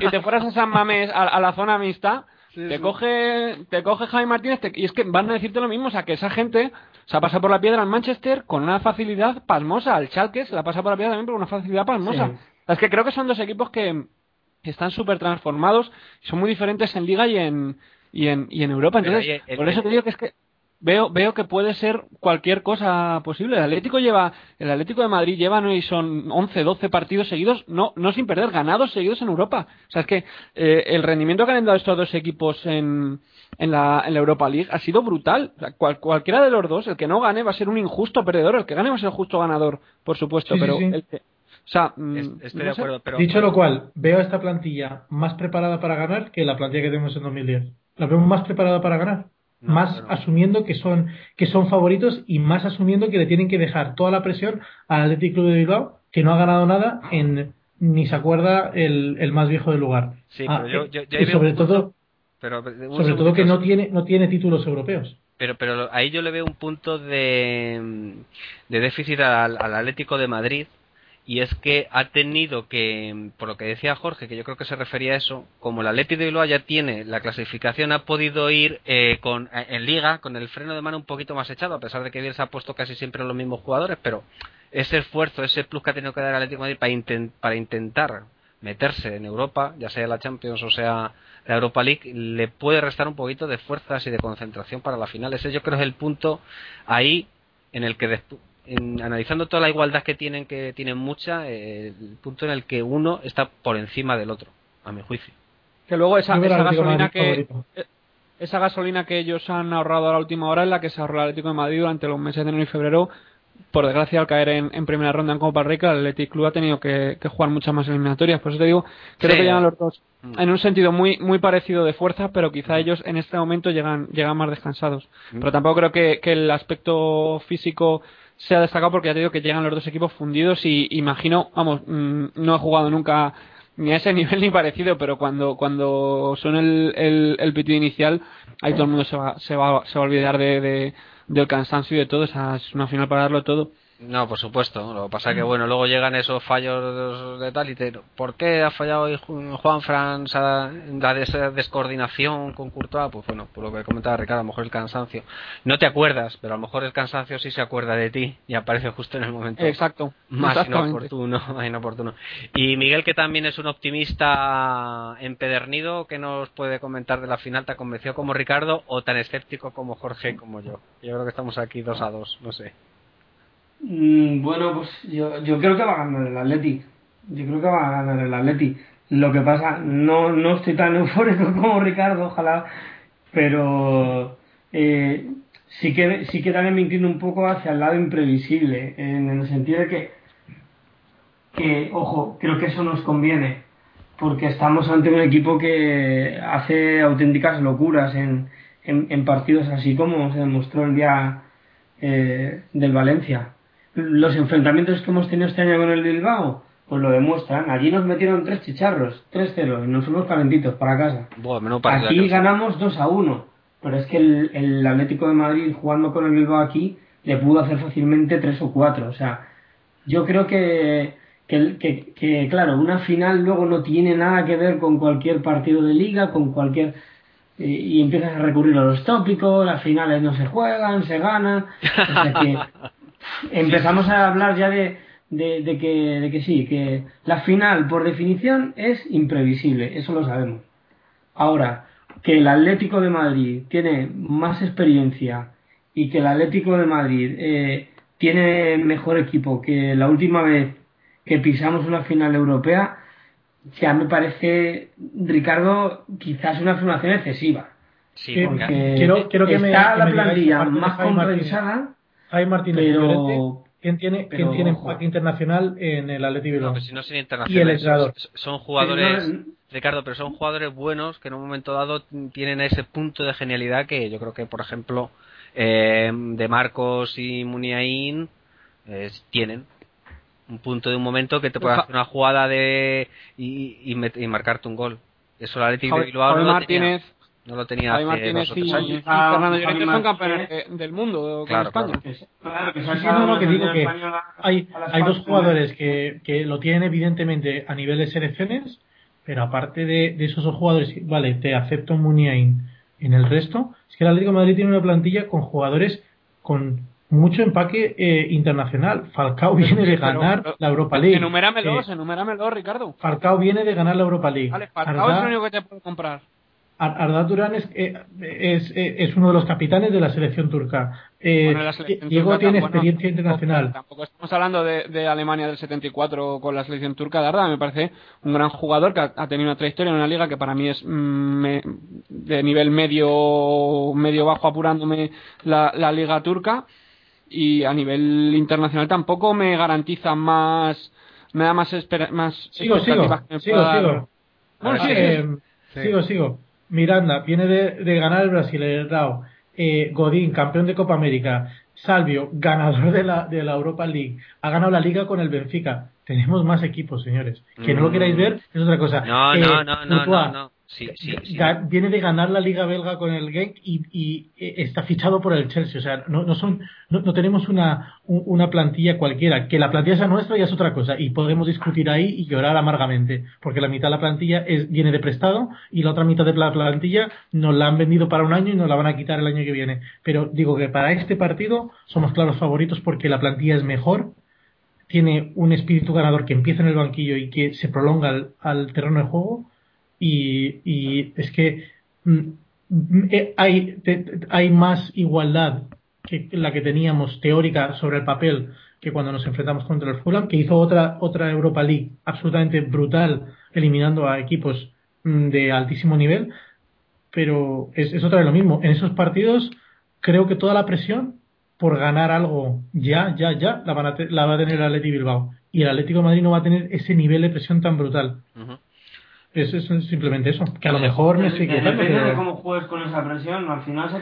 y te fueras a San Mamés a, la zona mixta, te coge te coge Jaime Martínez y es que van a decirte lo mismo, o sea, que esa gente se ha pasado por la piedra al Manchester con una facilidad pasmosa. Al Schalke se la pasa por la piedra también con una facilidad pasmosa. Es que creo que son dos equipos que, están súper transformados, son muy diferentes en Liga y en, y en, y en Europa. Entonces, por eso te digo que es que veo, veo que puede ser cualquier cosa posible. El Atlético lleva, el Atlético de Madrid lleva no y son 11, 12 partidos seguidos, no, no sin perder, ganados seguidos en Europa. O sea, es que eh, el rendimiento que han dado estos dos equipos en, en, la, en la Europa League ha sido brutal. cualquiera de los dos, el que no gane va a ser un injusto perdedor, el que gane va a ser un justo ganador, por supuesto, pero el que, o sea, mm, estoy de acuerdo, pero... Dicho lo cual, veo esta plantilla más preparada para ganar que la plantilla que tenemos en 2010. La veo más preparada para ganar más asumiendo que son que son favoritos y más asumiendo que le tienen que dejar toda la presión al Athletic Club de Bilbao que no ha ganado nada en ni se acuerda el, el más viejo del lugar. Sí, ah, pero yo, y sobre todo pero, sobre todo que no tiene no tiene títulos europeos. Pero pero ahí yo le veo un punto de, de déficit al, al Atlético de Madrid y es que ha tenido que, por lo que decía Jorge, que yo creo que se refería a eso, como la Leti de Bilbao ya tiene la clasificación, ha podido ir eh, con, en liga con el freno de mano un poquito más echado, a pesar de que se ha puesto casi siempre los mismos jugadores, pero ese esfuerzo, ese plus que ha tenido que dar el Atlético de Madrid para, para intentar meterse en Europa, ya sea la Champions o sea la Europa League, le puede restar un poquito de fuerzas y de concentración para la final. Ese yo creo es el punto ahí en el que analizando toda la igualdad que tienen, que tienen mucha, eh, el punto en el que uno está por encima del otro, a mi juicio. Que luego esa, gasolina que eh, esa gasolina que ellos han ahorrado a la última hora es la que se ahorró el Atlético de Madrid durante los meses de enero y febrero por desgracia, al caer en, primera ronda en Copa Rica, el Athletic Club ha tenido que, jugar muchas más eliminatorias. Por eso te digo, creo que llegan los dos mm. en un sentido muy muy parecido de fuerza, pero quizá mm. ellos en este momento llegan, llegan más descansados. Mm. Pero tampoco creo que, el aspecto físico sea destacado porque ya te que llegan los dos equipos fundidos y imagino, vamos, no he jugado nunca ni a ese nivel ni parecido, pero cuando cuando suena el, el, pitido inicial, ahí todo el mundo se va, se va, se va a olvidar de del cansancio y de todo, esa es una final para darlo todo. No, por supuesto. Lo que pasa es que, bueno, luego llegan esos fallos de tal y te... ¿Por qué ha fallado Juan Franz la descoordinación con Courtois? Pues bueno, por lo que comentaba Ricardo, a lo mejor el cansancio. No te acuerdas, pero a lo mejor el cansancio sí se acuerda de ti y aparece justo en el momento Exacto. más inoportuno, inoportuno. Y Miguel, que también es un optimista empedernido, ¿qué nos puede comentar de la final? ¿Te convenció como Ricardo o tan escéptico como Jorge como yo? Yo creo que estamos aquí dos a dos, no sé. Mm, bueno, pues yo, creo que va a ganar el Atleti. Yo creo que va a ganar el Atleti. Lo que pasa, no, no estoy tan eufórico como Ricardo, ojalá, pero eh, sí, que, sí que también me inclino un poco hacia el lado imprevisible, en el sentido de que, que, ojo, creo que eso nos conviene, porque estamos ante un equipo que hace auténticas locuras en, en, partidos así como se demostró el día eh, del Valencia los enfrentamientos que hemos tenido este año con el Bilbao, pues lo demuestran. Allí nos metieron tres chicharros, 3-0, y nos fuimos calentitos para casa. aquí ganamos 2 a 1, pero es que el, Atlético de Madrid jugando con el Bilbao aquí le pudo hacer fácilmente 3 o 4. O sea, yo creo que, que, que, claro, una final luego no tiene nada que ver con cualquier partido de liga, con cualquier y empiezas a recurrir a los tópicos, las finales no se juegan, se ganan. O sea que empezamos a hablar ya de, de, que, de que sí, que la final por definición es imprevisible, eso lo sabemos. Ahora, que el Atlético de Madrid tiene más experiencia y que el Atlético de Madrid eh, tiene mejor equipo que la última vez que pisamos una final europea, ya me parece, Ricardo, quizás una afirmación excesiva. Sí, porque quiero, quiero que está la plantilla más compensada Jaime Martínez pero, ¿quién tiene, ¿quién tiene impacto internacional en el Atleti Bilbao? No, si no son internacionales, son, jugadores, Ricardo, pero son jugadores buenos que en un momento dado tienen ese punto de genialidad que yo creo que, por ejemplo, eh, de Marcos y Muniain eh, tienen. Un punto de un momento que te puede hacer una jugada de y, y, marcarte un gol. Eso el Atleti Bilbao no Martínez, no lo tenía hace Martínez y, años. Fernando Llorente son campeones del mundo claro, con España. Claro, que no, que digo que hay, hay dos jugadores que, que lo tienen evidentemente a nivel de selecciones, pero aparte de, de esos dos jugadores, vale, te acepto Muniain en el resto, es que el Atlético de Madrid tiene una plantilla con jugadores con mucho empaque eh, internacional. Falcao viene de ganar la Europa League. Enuméramelos, eh, enuméramelos, Ricardo. Falcao viene de ganar la Europa League. Vale, Falcao es el único que te puede comprar. Arda Durán es, eh, es, eh, es, uno de los capitanes de la selección turca. Eh, Diego tiene experiencia internacional. Tampoco estamos hablando de, Alemania del 74 con la selección turca de Arda. Me parece un gran jugador que ha, tenido una trayectoria en una liga que para mí es mm, de nivel medio medio bajo apurándome la, la liga turca. Y a nivel internacional tampoco me garantiza más me da más más sigo sigo. sigo sigo. sigo sigo Miranda viene de, ganar el Brasileirao. Eh, Godín, campeón de Copa América. Salvio, ganador de la, de la Europa League. Ha ganado la liga con el Benfica. tenemos más equipos, señores. Que no lo queráis ver es otra cosa. No, Eh, no, no, no, Courtois, no, no. Sí, sí, sí. Viene de ganar la Liga Belga con el Genk y, y, eh, está fichado por el Chelsea. O sea, no, no son, no, no tenemos una, un- una plantilla cualquiera. Que la plantilla sea nuestra ya es otra cosa. Y podemos discutir ahí y llorar amargamente. Porque la mitad de la plantilla es, viene de prestado y la otra mitad de la plantilla nos la han vendido para un año y nos la van a quitar el año que viene. Pero digo que para este partido somos claros favoritos porque la plantilla es mejor. Tiene un espíritu ganador que empieza en el banquillo y que se prolonga al, al terreno de juego y, es que mm, mm, eh, hay, hay más igualdad que la que teníamos teórica sobre el papel que cuando nos enfrentamos contra el Fulham, que hizo otra, otra Europa League absolutamente brutal, eliminando a equipos mm, de altísimo nivel, pero es, es otra vez lo mismo. En esos partidos creo que toda la presión por ganar algo ya, ya, ya, la, van a la va a tener el Bilbao. Y el Atlético de Madrid no va a tener ese nivel de presión tan brutal. Es, es simplemente eso. Que a lo mejor me estoy equivocando, Depende de cómo juegues con esa presión, al final se,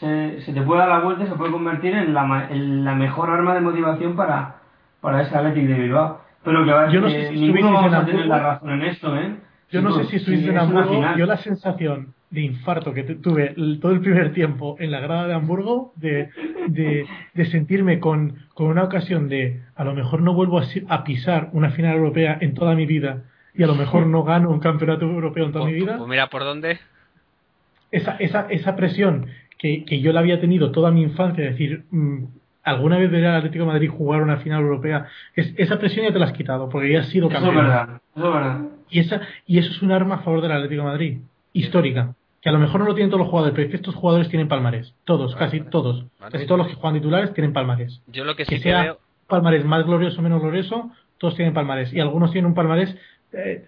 se, se te puede dar la vuelta y se puede convertir en la, en la mejor arma de motivación para, para ese Athletic de Bilbao. Pero que va Yo no sé si ninguno vamos a tener Hamburgo. la razón en esto, ¿eh? yo no sé si estuviste sí, en Hamburgo. Yo la sensación de infarto que tu- tuve todo el primer tiempo en la grada de Hamburgo, de, de, de sentirme con, con una ocasión de a lo mejor no vuelvo a, si- a pisar una final europea en toda mi vida y a lo mejor no gano un campeonato europeo en toda mi Pues, vida. pues mira por dónde. esa, esa, esa presión que, que yo la había tenido toda mi infancia, es decir, mm, alguna vez ver al Atlético de Madrid jugar una final europea, es- esa presión ya te la has quitado, porque ya has sido Eso es campeón. verdad, eso es verdad. Y, esa, y eso es un arma a favor del Atlético de Madrid, histórica. Que a lo mejor no lo tienen todos los jugadores, pero es que estos jugadores tienen palmarés. Todos, Vale, casi vale. todos. Vale. Casi todos los que juegan titulares tienen palmarés. Yo lo que Que sí que sea veo. palmarés más glorioso o menos glorioso, todos tienen palmarés. Y algunos tienen un palmarés eh,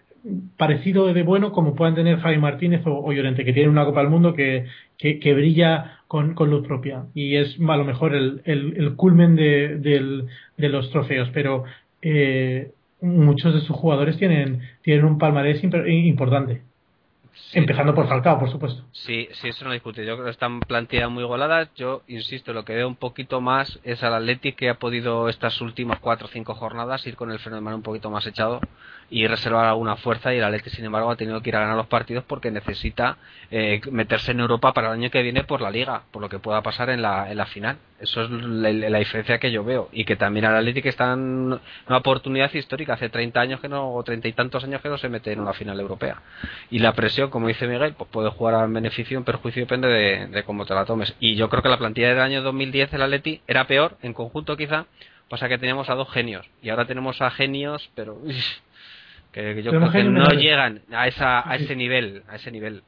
parecido de bueno como puedan tener Javi Martínez o, o Llorente, que tienen una Copa del Mundo que, que, que brilla con, con luz propia. Y es a lo mejor el, el, el culmen de, del- de los trofeos. Pero eh, muchos de sus jugadores tienen, tienen un palmarés imper- importante. sí, Empezando por Falcao, por supuesto. Sí, sí, eso no discute. Yo creo que están planteadas muy igualadas. Yo insisto, lo que veo un poquito más es al Athletic que ha podido estas últimas cuatro o cinco jornadas ir con el freno de mano un poquito más echado y reservar alguna fuerza. Y el Athletic, sin embargo, ha tenido que ir a ganar los partidos porque necesita eh, meterse en Europa para el año que viene por la Liga, por lo que pueda pasar en la, en la final. Eso es la, la diferencia que yo veo. Y que también al Athletic está en una oportunidad histórica. Hace 30 años que no, o 30 y tantos años que no se mete en una final europea. Y la presión, como dice Miguel, pues puede jugar al beneficio, en perjuicio, depende de, de cómo te la tomes. Y yo creo que la plantilla del año 2010 el Atleti era peor, en conjunto quizá, pasa que teníamos a dos genios. Y ahora tenemos a genios, pero que, yo creo que no llegan a, esa, a ese nivel, a ese nivel.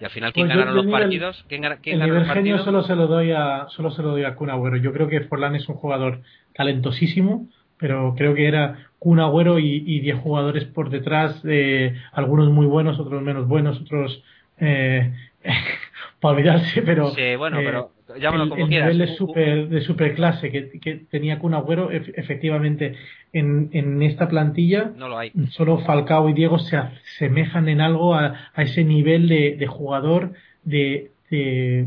Y al final, ¿quién Pues yo- gana yo los nivel- partidos? ¿Quién quién El nivel los genio solo se lo doy a solo se lo doy a Kun Agüero. Yo creo que Forlán es un jugador talentosísimo, pero creo que era Kun Agüero y, y 10 jugadores por detrás, eh, algunos muy buenos, otros menos buenos, otros eh, para olvidarse, pero Sí, bueno, eh, pero llámalo el, como el quieras. nivel de super de superclase que, que tenía Kun Agüero ef- efectivamente en, en esta plantilla No lo hay. solo Falcao y Diego se asemejan en algo a, a ese nivel de, de jugador de, de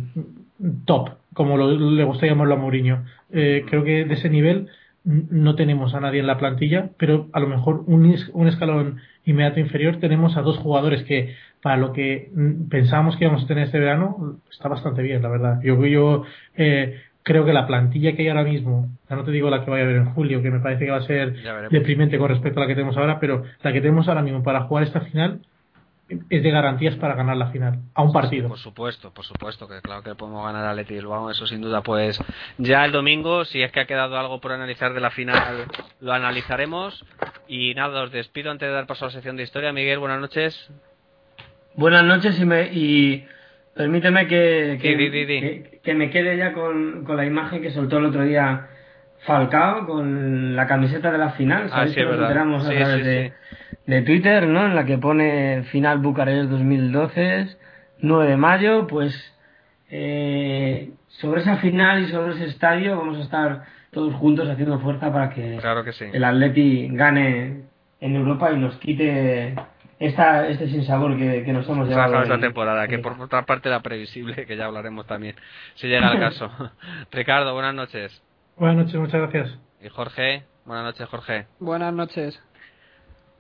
top, como lo- le gusta llamarlo a Mourinho. Eh, creo que de ese nivel no tenemos a nadie en la plantilla, pero a lo mejor un, un escalón inmediato inferior tenemos a dos jugadores que para lo que pensábamos que íbamos a tener este verano está bastante bien, la verdad. Yo, yo eh, creo que la plantilla que hay ahora mismo, ya no te digo la que vaya a haber en julio, que me parece que va a ser deprimente con respecto a la que tenemos ahora, pero la que tenemos ahora mismo para jugar esta final es de garantías para ganar la final, a un Sí, partido. por supuesto, por supuesto, que claro que podemos ganar a Leti Bilbao, eso sin duda. Pues ya el domingo, si es que ha quedado algo por analizar de la final, lo analizaremos. Y nada, os despido antes de dar paso a la sección de historia. Miguel, buenas noches. Buenas noches y, me, y permíteme que, que, Di, di, di, que- que me quede ya con, con la imagen que soltó el otro día Falcao con la camiseta de la final. Ah, sí, que es nos verdad. enteramos a Sí, través sí, de, sí. De Twitter, ¿no? En la que pone final Bucarest 2012, 9 de mayo. Pues eh, sobre esa final y sobre ese estadio vamos a estar todos juntos haciendo fuerza para que Claro que sí. el Atleti gane en Europa y nos quite esta, este sinsabor que, que nos hemos llevado. esta temporada, que por otra parte era previsible, que ya hablaremos también, si llega el caso. Ricardo, buenas noches. Buenas noches, muchas gracias. Y Jorge, Buenas noches, Jorge. Buenas noches.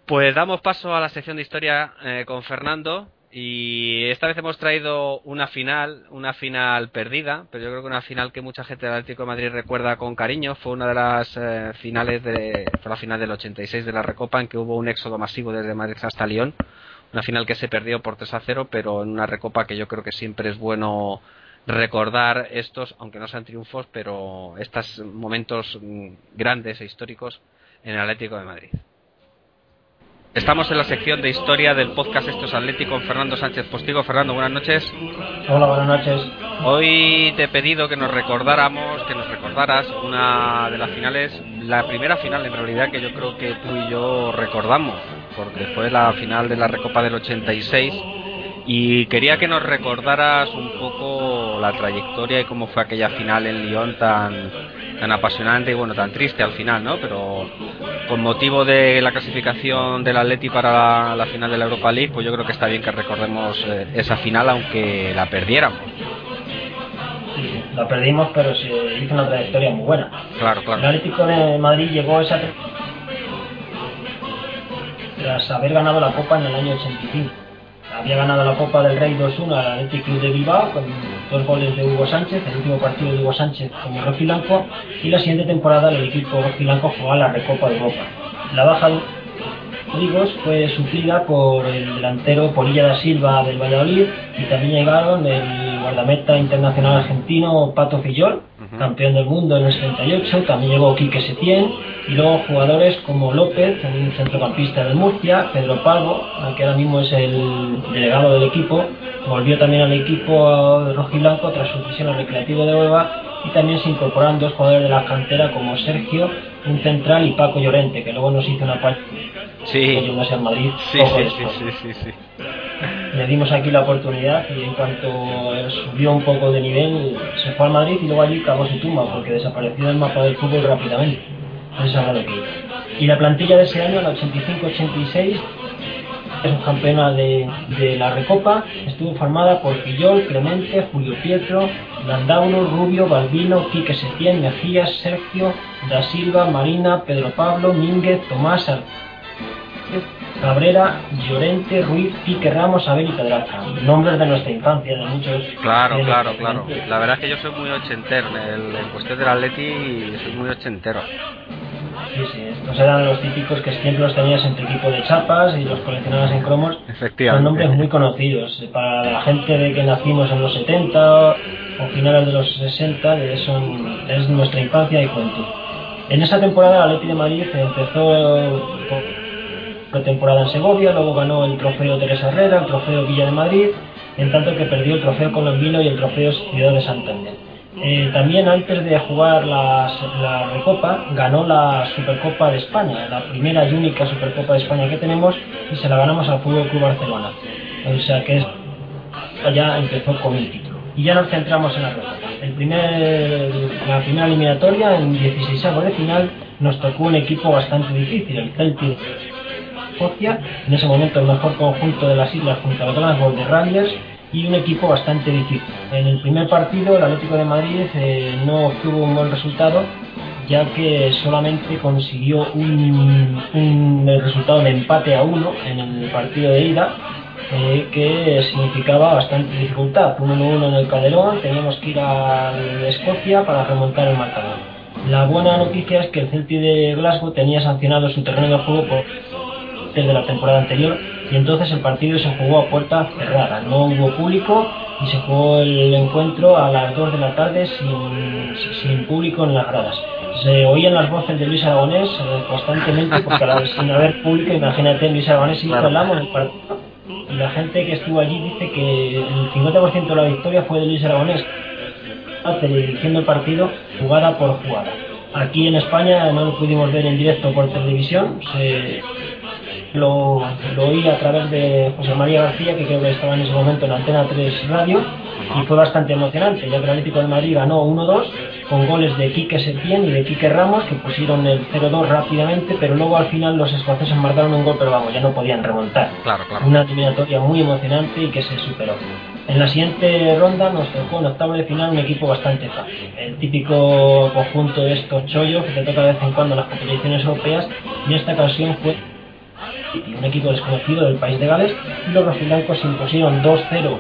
Pues damos paso a la sección de historia eh, con Fernando y esta vez hemos traído una final, una final perdida, pero yo creo que una final que mucha gente del Atlético de Madrid recuerda con cariño. Fue una de las eh, finales de, fue la final del 86 de la Recopa en que hubo un éxodo masivo desde Madrid hasta Lyon. Una final que se perdió por 3 a 0, pero en una Recopa que yo creo que siempre es bueno recordar estos, aunque no sean triunfos, pero estos momentos mm, grandes e históricos en el Atlético de Madrid. Estamos en la sección de historia del podcast Esto es Atlético con Fernando Sánchez Postigo. Fernando, buenas noches. Hola, buenas noches. Hoy te he pedido que nos recordáramos, que nos recordaras una de las finales, la primera final en realidad que yo creo que tú y yo recordamos, porque fue la final de la Recopa del 86 y quería que nos recordaras un poco la trayectoria y cómo fue aquella final en Lyon tan tan apasionante y bueno, tan triste al final, ¿no? Pero con motivo de la clasificación del Atleti para la, final de la Europa League, pues yo creo que está bien que recordemos eh, esa final aunque la perdiéramos. Sí, la perdimos, pero se hizo una trayectoria muy buena. Claro, claro. El Atlético de Madrid llegó a esa tras haber ganado la Copa en el año 85 había ganado la Copa del Rey 2-1 al Athletic Club de Bilbao con dos goles de Hugo Sánchez, el último partido de Hugo Sánchez como rojiblanco y la siguiente temporada el equipo rojiblanco jugó a la Recopa de Europa. La baja de Rigos fue suplida por el delantero Polilla da Silva del Valladolid y también llegaron el guardameta internacional argentino Pato Fillol, campeón del mundo en el 78, también llegó Quique Setién y luego jugadores como López, un centrocampista del Murcia, Pedro Palvo, que ahora mismo es el delegado del equipo, volvió también al equipo rojiblanco tras su cesión al Recreativo de Huelva y también se incorporaron dos jugadores de la cantera como Sergio, un central y Paco Llorente, que luego nos hizo una parte sí. a Madrid. Sí, sí, sí, sí, sí, Le dimos aquí la oportunidad y en cuanto subió un poco de nivel se fue al Madrid y luego allí cagó su tumba porque desapareció del mapa del fútbol rápidamente. Eso lo que Y la plantilla de ese año, la 85-86, es un campeona de, de, la Recopa, estuvo formada por Pillol, Clemente, Julio Pietro, Landauno, Rubio, Balbino, Quique Setién, Mejías, Sergio, Da Silva, Marina, Pedro Pablo, Mínguez, Tomás, Cabrera, Llorente, Ruiz, Quique Ramos, Abel y Pedraza. Nombres de nuestra infancia, de muchos. Claro, claro, claro. La verdad es que yo soy muy ochentero. En, cuestión del Atleti, soy muy ochentero. Sí, sí, estos eran los típicos que siempre los tenías en tu equipo de chapas y los coleccionabas en cromos. Efectivamente. Son nombres muy conocidos. Para la gente de que nacimos en los 70 o finales de los 60, son, es nuestra infancia y juventud. En esa temporada el Atleti de Madrid empezó por temporada en Segovia, luego ganó el trofeo Teresa Herrera, el trofeo Villa de Madrid, en tanto que perdió el trofeo Colombino y el trofeo Ciudad de Santander. Eh, también antes de jugar la, Recopa ganó la Supercopa de España, la primera y única Supercopa de España que tenemos y se la ganamos al Fútbol Club Barcelona. O sea que es, ya empezó con un título. Y ya nos centramos en la Recopa. El primer, la primera eliminatoria, en 16 de final, nos tocó un equipo bastante difícil, el Celtic Escocia, en ese momento el mejor conjunto de las islas junto al Glasgow de Rangers y un equipo bastante difícil. En el primer partido el Atlético de Madrid eh, no obtuvo un buen resultado ya que solamente consiguió un, un resultado de empate a uno en el partido de ida eh, que significaba bastante dificultad. 1-1 en el Calderón, teníamos que ir a Escocia para remontar el marcador. La buena noticia es que el Celtic de Glasgow tenía sancionado su terreno de juego por de la temporada anterior y entonces el partido se jugó a puerta cerrada, no hubo público y se jugó el encuentro a las 2 de la tarde sin, sin público en las gradas. Se oían las voces de Luis Aragonés eh, constantemente porque sin haber público, imagínate, Luis Aragonés hizo el amo en el partido y la gente que estuvo allí dice que el 50% de la victoria fue de Luis Aragonés dirigiendo el partido jugada por jugada. Aquí en España no lo pudimos ver en directo por televisión, se, lo, lo oí a través de José María García, que creo que estaba en ese momento en Antena 3 Radio, y fue bastante emocionante, ya que el Atlético de Madrid ganó 1-2 con goles de Quique Setién y de Quique Ramos, que pusieron el 0-2 rápidamente, pero luego al final los escoceses marcaron un gol, pero vamos, ya no podían remontar. Claro, claro. Una eliminatoria muy emocionante y que se superó. En la siguiente ronda nos tocó en octavo de final un equipo bastante fácil. El típico conjunto de estos chollos que te toca de vez en cuando en las competiciones europeas y en esta ocasión fue un equipo desconocido del país de Gales y los rojiblancos se impusieron 2-0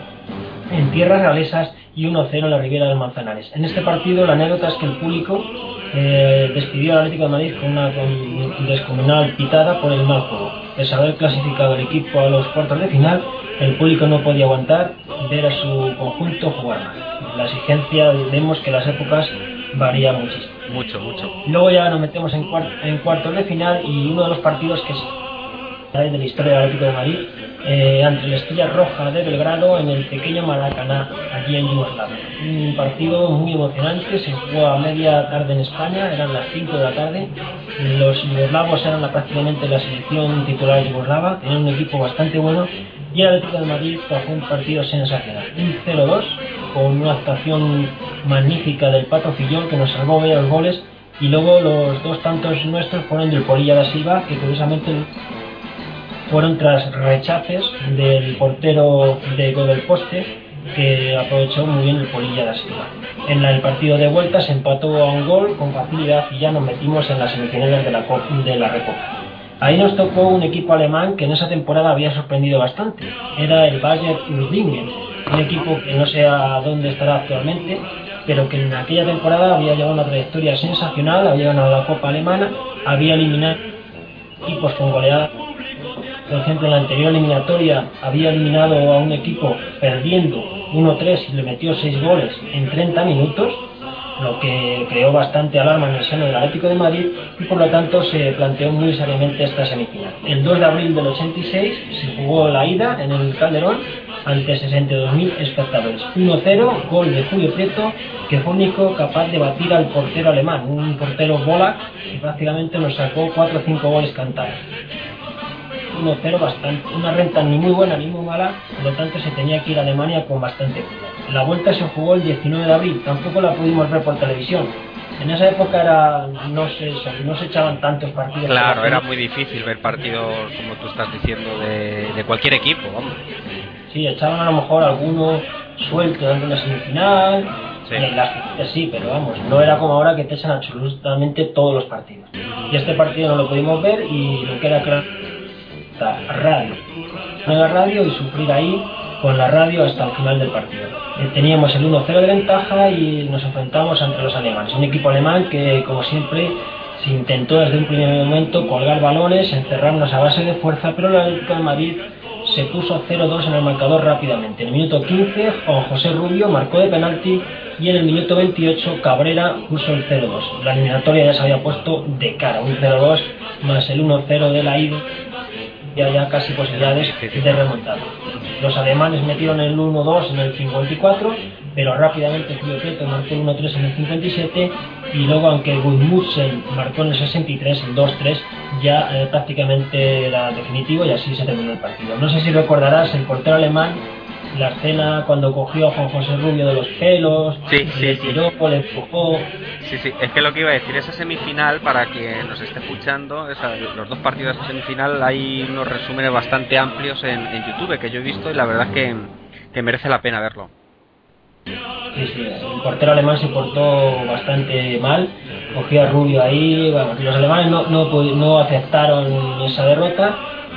en tierras galesas y 1-0 en la Riviera del Manzanares. En este partido la anécdota es que el público eh, despidió al Atlético de Madrid con una descomunal pitada por el mal juego. Pese a haber clasificado el equipo a los cuartos de final, el público no podía aguantar ver a su conjunto jugar mal. La exigencia, vemos que las épocas varía muchísimo. Mucho, mucho. Luego ya nos metemos en, en cuartos de final y uno de los partidos que es de la historia del Atlético de Madrid eh, ante la Estrella Roja de Belgrado en el pequeño Maracaná, allí en Yugoslavia. Un partido muy emocionante, se jugó a media tarde en España, eran las 5 de la tarde. Los yugoslavos eran la, prácticamente la selección titular yugoslava, tenían un equipo bastante bueno y el Atlético de Madrid fue un partido sensacional. Un 0-2 con una actuación magnífica del Pato Fillol que nos salvó los goles y luego los dos tantos nuestros fueron del Polilla da Silva que curiosamente fueron tras rechaces del portero de del Poste que aprovechó muy bien el Polilla da Silva. En el partido de vuelta se empató a un gol con facilidad y ya nos metimos en las semifinales de la, de la Recopa. Ahí nos tocó un equipo alemán que en esa temporada había sorprendido bastante. Era el Bayer Uerdingen, un equipo que no sé a dónde estará actualmente, pero que en aquella temporada había llevado una trayectoria sensacional, había ganado la Copa Alemana, había eliminado equipos con goleadas. Por ejemplo, en la anterior eliminatoria había eliminado a un equipo perdiendo 1-3 y le metió 6 goles en 30 minutos lo que creó bastante alarma en el seno del Atlético de Madrid y por lo tanto se planteó muy seriamente esta semifinal. El 2 de abril del 86 se jugó la ida en el Calderón ante 62.000 espectadores. 1-0, gol de Julio Prieto, que fue único capaz de batir al portero alemán, un portero bola que prácticamente nos sacó 4 o 5 goles cantados. 1-0 bastante, una renta ni muy buena ni muy mala, por lo tanto se tenía que ir a Alemania con bastante cuidado. La vuelta se jugó el 19 de abril, tampoco la pudimos ver por televisión. En esa época era, no, se, no se echaban tantos partidos. Claro, era muy difícil ver partidos, como tú estás diciendo, de, cualquier equipo, vamos. Sí, echaban a lo mejor alguno suelto de alguna semifinal, sí. las sí, pero vamos, no era como ahora que te echan absolutamente todos los partidos. Y este partido no lo pudimos ver y lo que era claro, radio. la radio y sufrir ahí con la radio hasta el final del partido. Eh, teníamos el 1-0 de ventaja y nos enfrentamos ante los alemanes. Un equipo alemán que, como siempre, se intentó desde un primer momento colgar balones, encerrarnos a base de fuerza, pero Atlético de Madrid se puso 0-2 en el marcador rápidamente. En el minuto 15, Juan José Rubio marcó de penalti y en el minuto 28 Cabrera puso el 0-2. La eliminatoria ya se había puesto de cara, un 0-2 más el 1-0 de la ida y había casi posibilidades de remontar. Los alemanes metieron el 1-2 en el 54, pero rápidamente Prieto marcó el 1-3 en el 57 y luego aunque Gudmundsen marcó en el 63 el 2-3 ya eh, prácticamente era definitivo y así se terminó el partido. No sé si recordarás el portero alemán la escena cuando cogió a Juan José Rubio de los pelos, sí, le tiró, le empujó. Sí, sí, es que lo que iba a decir, esa semifinal, para quien nos esté escuchando, los dos partidos de semifinal, hay unos resúmenes bastante amplios en, YouTube que yo he visto y la verdad es que, merece la pena verlo. Sí, sí, el portero alemán se portó bastante mal, cogió a Rubio ahí, bueno, los alemanes no, no, no aceptaron esa derrota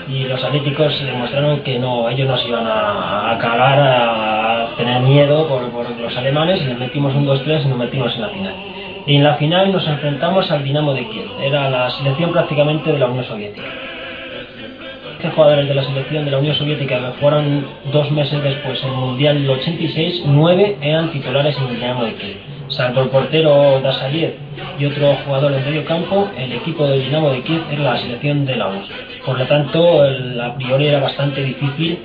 y los atléticos demostraron que no, ellos nos iban a, cagar, a tener miedo por, los alemanes y nos metimos un 2-3 y nos metimos en la final. Y en la final nos enfrentamos al Dinamo de Kiev, era la selección prácticamente de la Unión Soviética. Este jugadores de la selección de la Unión Soviética que fueron dos meses después el Mundial del 86, nueve eran titulares en el Dinamo de Kiev salvo el portero Dasaliev y otro jugador en medio campo, el equipo del Dinamo de Kiev era la selección de la URSS. Por lo tanto, a priori era bastante difícil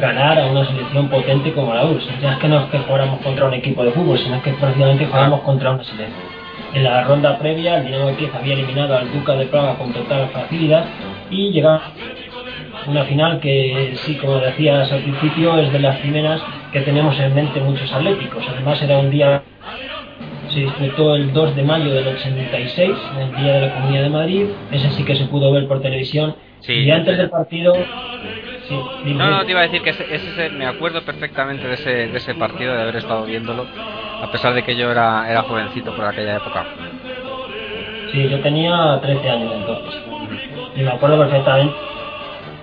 ganar a una selección potente como la URSS. Ya es que no es que jugáramos contra un equipo de fútbol, sino que prácticamente jugamos contra una selección. En la ronda previa, el Dinamo de Kiev había eliminado al Duca de Praga con total facilidad y llegaba una final que, sí, como decías al principio, es de las primeras que tenemos en mente muchos atléticos. Además, era un día se disputó el 2 de mayo del 86, el Día de la Comunidad de Madrid. Ese sí que se pudo ver por televisión. y antes del partido, Sí, no, no, te iba a decir que ese, ese, me acuerdo perfectamente de ese, de ese partido, de haber estado viéndolo, a pesar de que yo era, era jovencito por aquella época. Sí, yo tenía 13 años entonces. Y me acuerdo perfectamente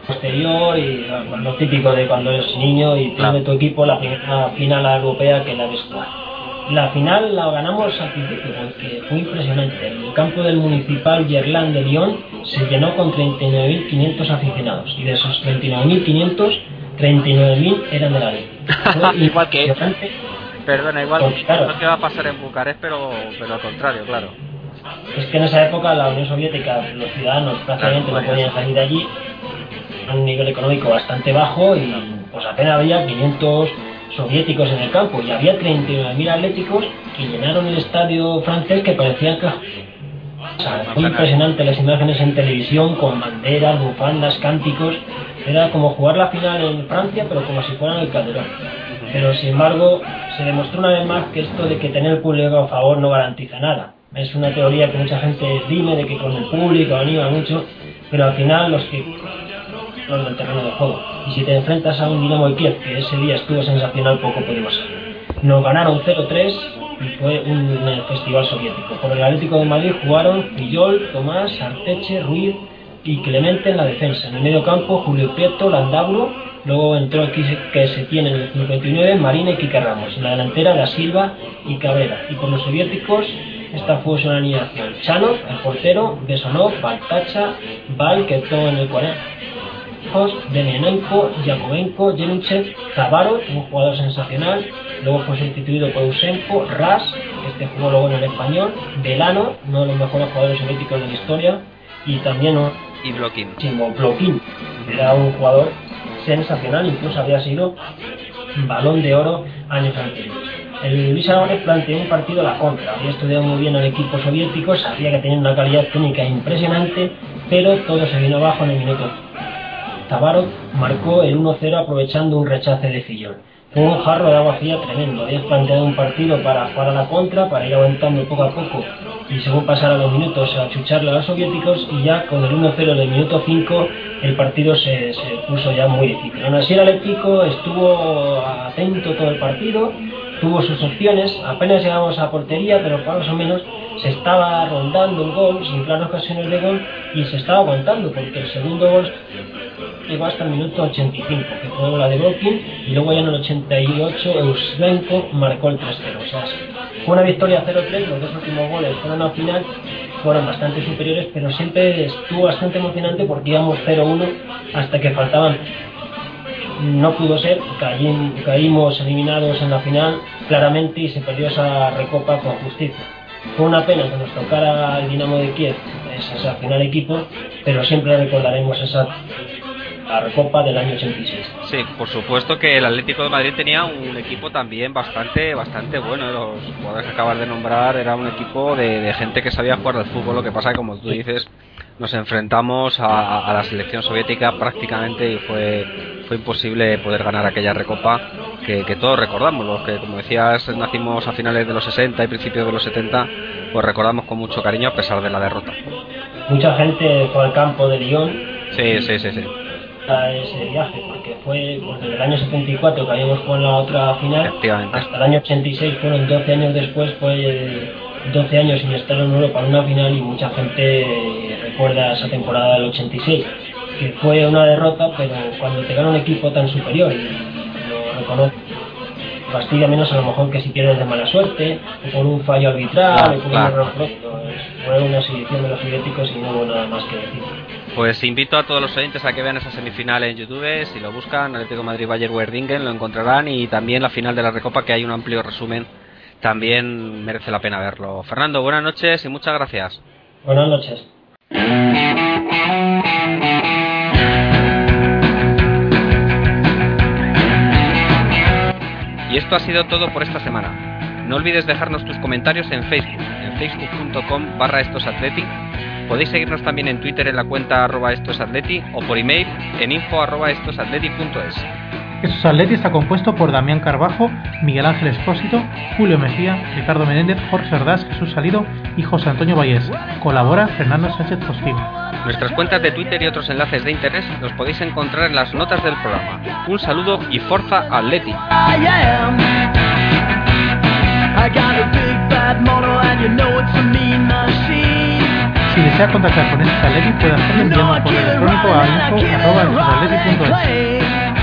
posterior y lo típico de cuando eres niño y tienes tu equipo la primera final europea que la ves jugar. La final la ganamos al principio porque fue impresionante. El campo del Municipal Gerland de Lyon se llenó con 39.500 aficionados y de esos 39.500, 39.000 eran de la ley. igual que Perdona, igual pues, claro. que va a pasar en Bucarest, pero, pero al contrario, claro. Es que en esa época la Unión Soviética, los ciudadanos prácticamente no podían salir de allí, a un nivel económico bastante bajo y pues apenas había 500 soviéticos en el campo y había 39.000 atléticos que llenaron el estadio francés que parecía que... O sea, fue impresionante las imágenes en televisión con banderas, bufandas, cánticos. Era como jugar la final en Francia, pero como si fuera en el Calderón. Pero sin embargo, se demostró una vez más que esto de que tener el público a favor no garantiza nada. Es una teoría que mucha gente dime de que con el público anima mucho, pero al final los que los del terreno de juego. Y si te enfrentas a un Dinamo Kiev, que ese día estuvo sensacional, poco podemos. Nos ganaron 0-3 y fue un, festival soviético. Por el Atlético de Madrid jugaron Fillol, Tomás, Arteche, Ruiz y Clemente en la defensa. En el medio campo, Julio Prieto, Landaburo. Luego entró aquí que se tiene en el 59, Marina y Kike Ramos. En la delantera, Da Silva y Cabrera. Y por los soviéticos, esta fue su alineación. Chanov, el portero, Besonov, Baltacha, Val, que entró en el 40 Demianenko, Yakovenko, Jeluchev, Zavarov, un jugador sensacional, luego fue sustituido por Usenko, Ras, este jugó luego en el español, Delano, uno de los mejores jugadores soviéticos de la historia, y también y Blokin. Blokin, era un jugador sensacional, incluso había sido balón de oro años anteriores. El Luis Aragonés planteó un partido a la contra, había estudiado muy bien al equipo soviético, sabía que tenía una calidad técnica impresionante, pero todo se vino abajo en el minuto Tabarot marcó el 1-0 aprovechando un rechace de Fillol. Fue un jarro de agua fría tremendo. Habías planteado un partido para jugar a la contra, para ir aguantando poco a poco y según pasaran los minutos a achucharle a los soviéticos y ya con el 1-0 del minuto 5 el partido se, puso ya muy difícil. Aún así el Atlético estuvo atento todo el partido, tuvo sus opciones, apenas llegamos a portería, pero más o menos se estaba rondando el gol, sin claras ocasiones de gol, y se estaba aguantando, porque el segundo gol llegó hasta el minuto 85, que fue la de Brokin, y luego ya en el 88 Eusbenko marcó el 3-0. O sea, fue una victoria 0-3, los dos últimos goles fueron al final, fueron bastante superiores, pero siempre estuvo bastante emocionante porque íbamos 0-1 hasta que faltaban. No pudo ser, caímos eliminados en la final claramente y se perdió esa recopa con justicia. Fue una pena que nos tocara el Dinamo de Kiev, ese final equipo, pero siempre recordaremos esa la Recopa del año 86. Sí, por supuesto que el Atlético de Madrid tenía un equipo también bastante bastante bueno. Los jugadores que acabas de nombrar era un equipo de, gente que sabía jugar al fútbol. Lo que pasa es que, como tú dices, nos enfrentamos a, la selección soviética prácticamente y fue, fue imposible poder ganar aquella Recopa que, todos recordamos. Los que, como decías, nacimos a finales de los 60 y principios de los 70, pues recordamos con mucho cariño a pesar de la derrota. Mucha gente fue al campo de Lyon. Sí, sí, sí, sí a ese viaje, porque fue pues, desde el año 74 que habíamos jugado la otra final hasta el año 86, fueron 12 años después, fue 12 años sin estar en Europa en una final y mucha gente recuerda esa temporada del 86, que fue una derrota, pero cuando te gana un equipo tan superior y lo reconoce fastidia menos a lo mejor que si pierdes de mala suerte, o por un fallo arbitral, o por un error Fue una selección de los soviéticos y no hubo nada más que decir. Pues invito a todos los oyentes a que vean esa semifinal en YouTube. Si lo buscan, Atlético Madrid Bayern Werdingen, lo encontrarán. Y también la final de la Recopa, que hay un amplio resumen. También merece la pena verlo. Fernando, buenas noches y muchas gracias. Buenas noches. Y esto ha sido todo por esta semana. No olvides dejarnos tus comentarios en Facebook, en facebook.com barra estosathletic Podéis seguirnos también en Twitter en la cuenta arroba estosatleti o por email en info arroba estosatleti.es. Estos Atleti está compuesto por Damián Carbajo, Miguel Ángel Espósito, Julio Mejía, Ricardo Menéndez, Jorge Ordaz, Jesús Salido y José Antonio Vallés. Colabora Fernando Sánchez Postigo. Nuestras cuentas de Twitter y otros enlaces de interés los podéis encontrar en las notas del programa. Un saludo y Forza Atleti. Si desea contactar con Atleti puede hacerlo enviando correo electrónico a info.es.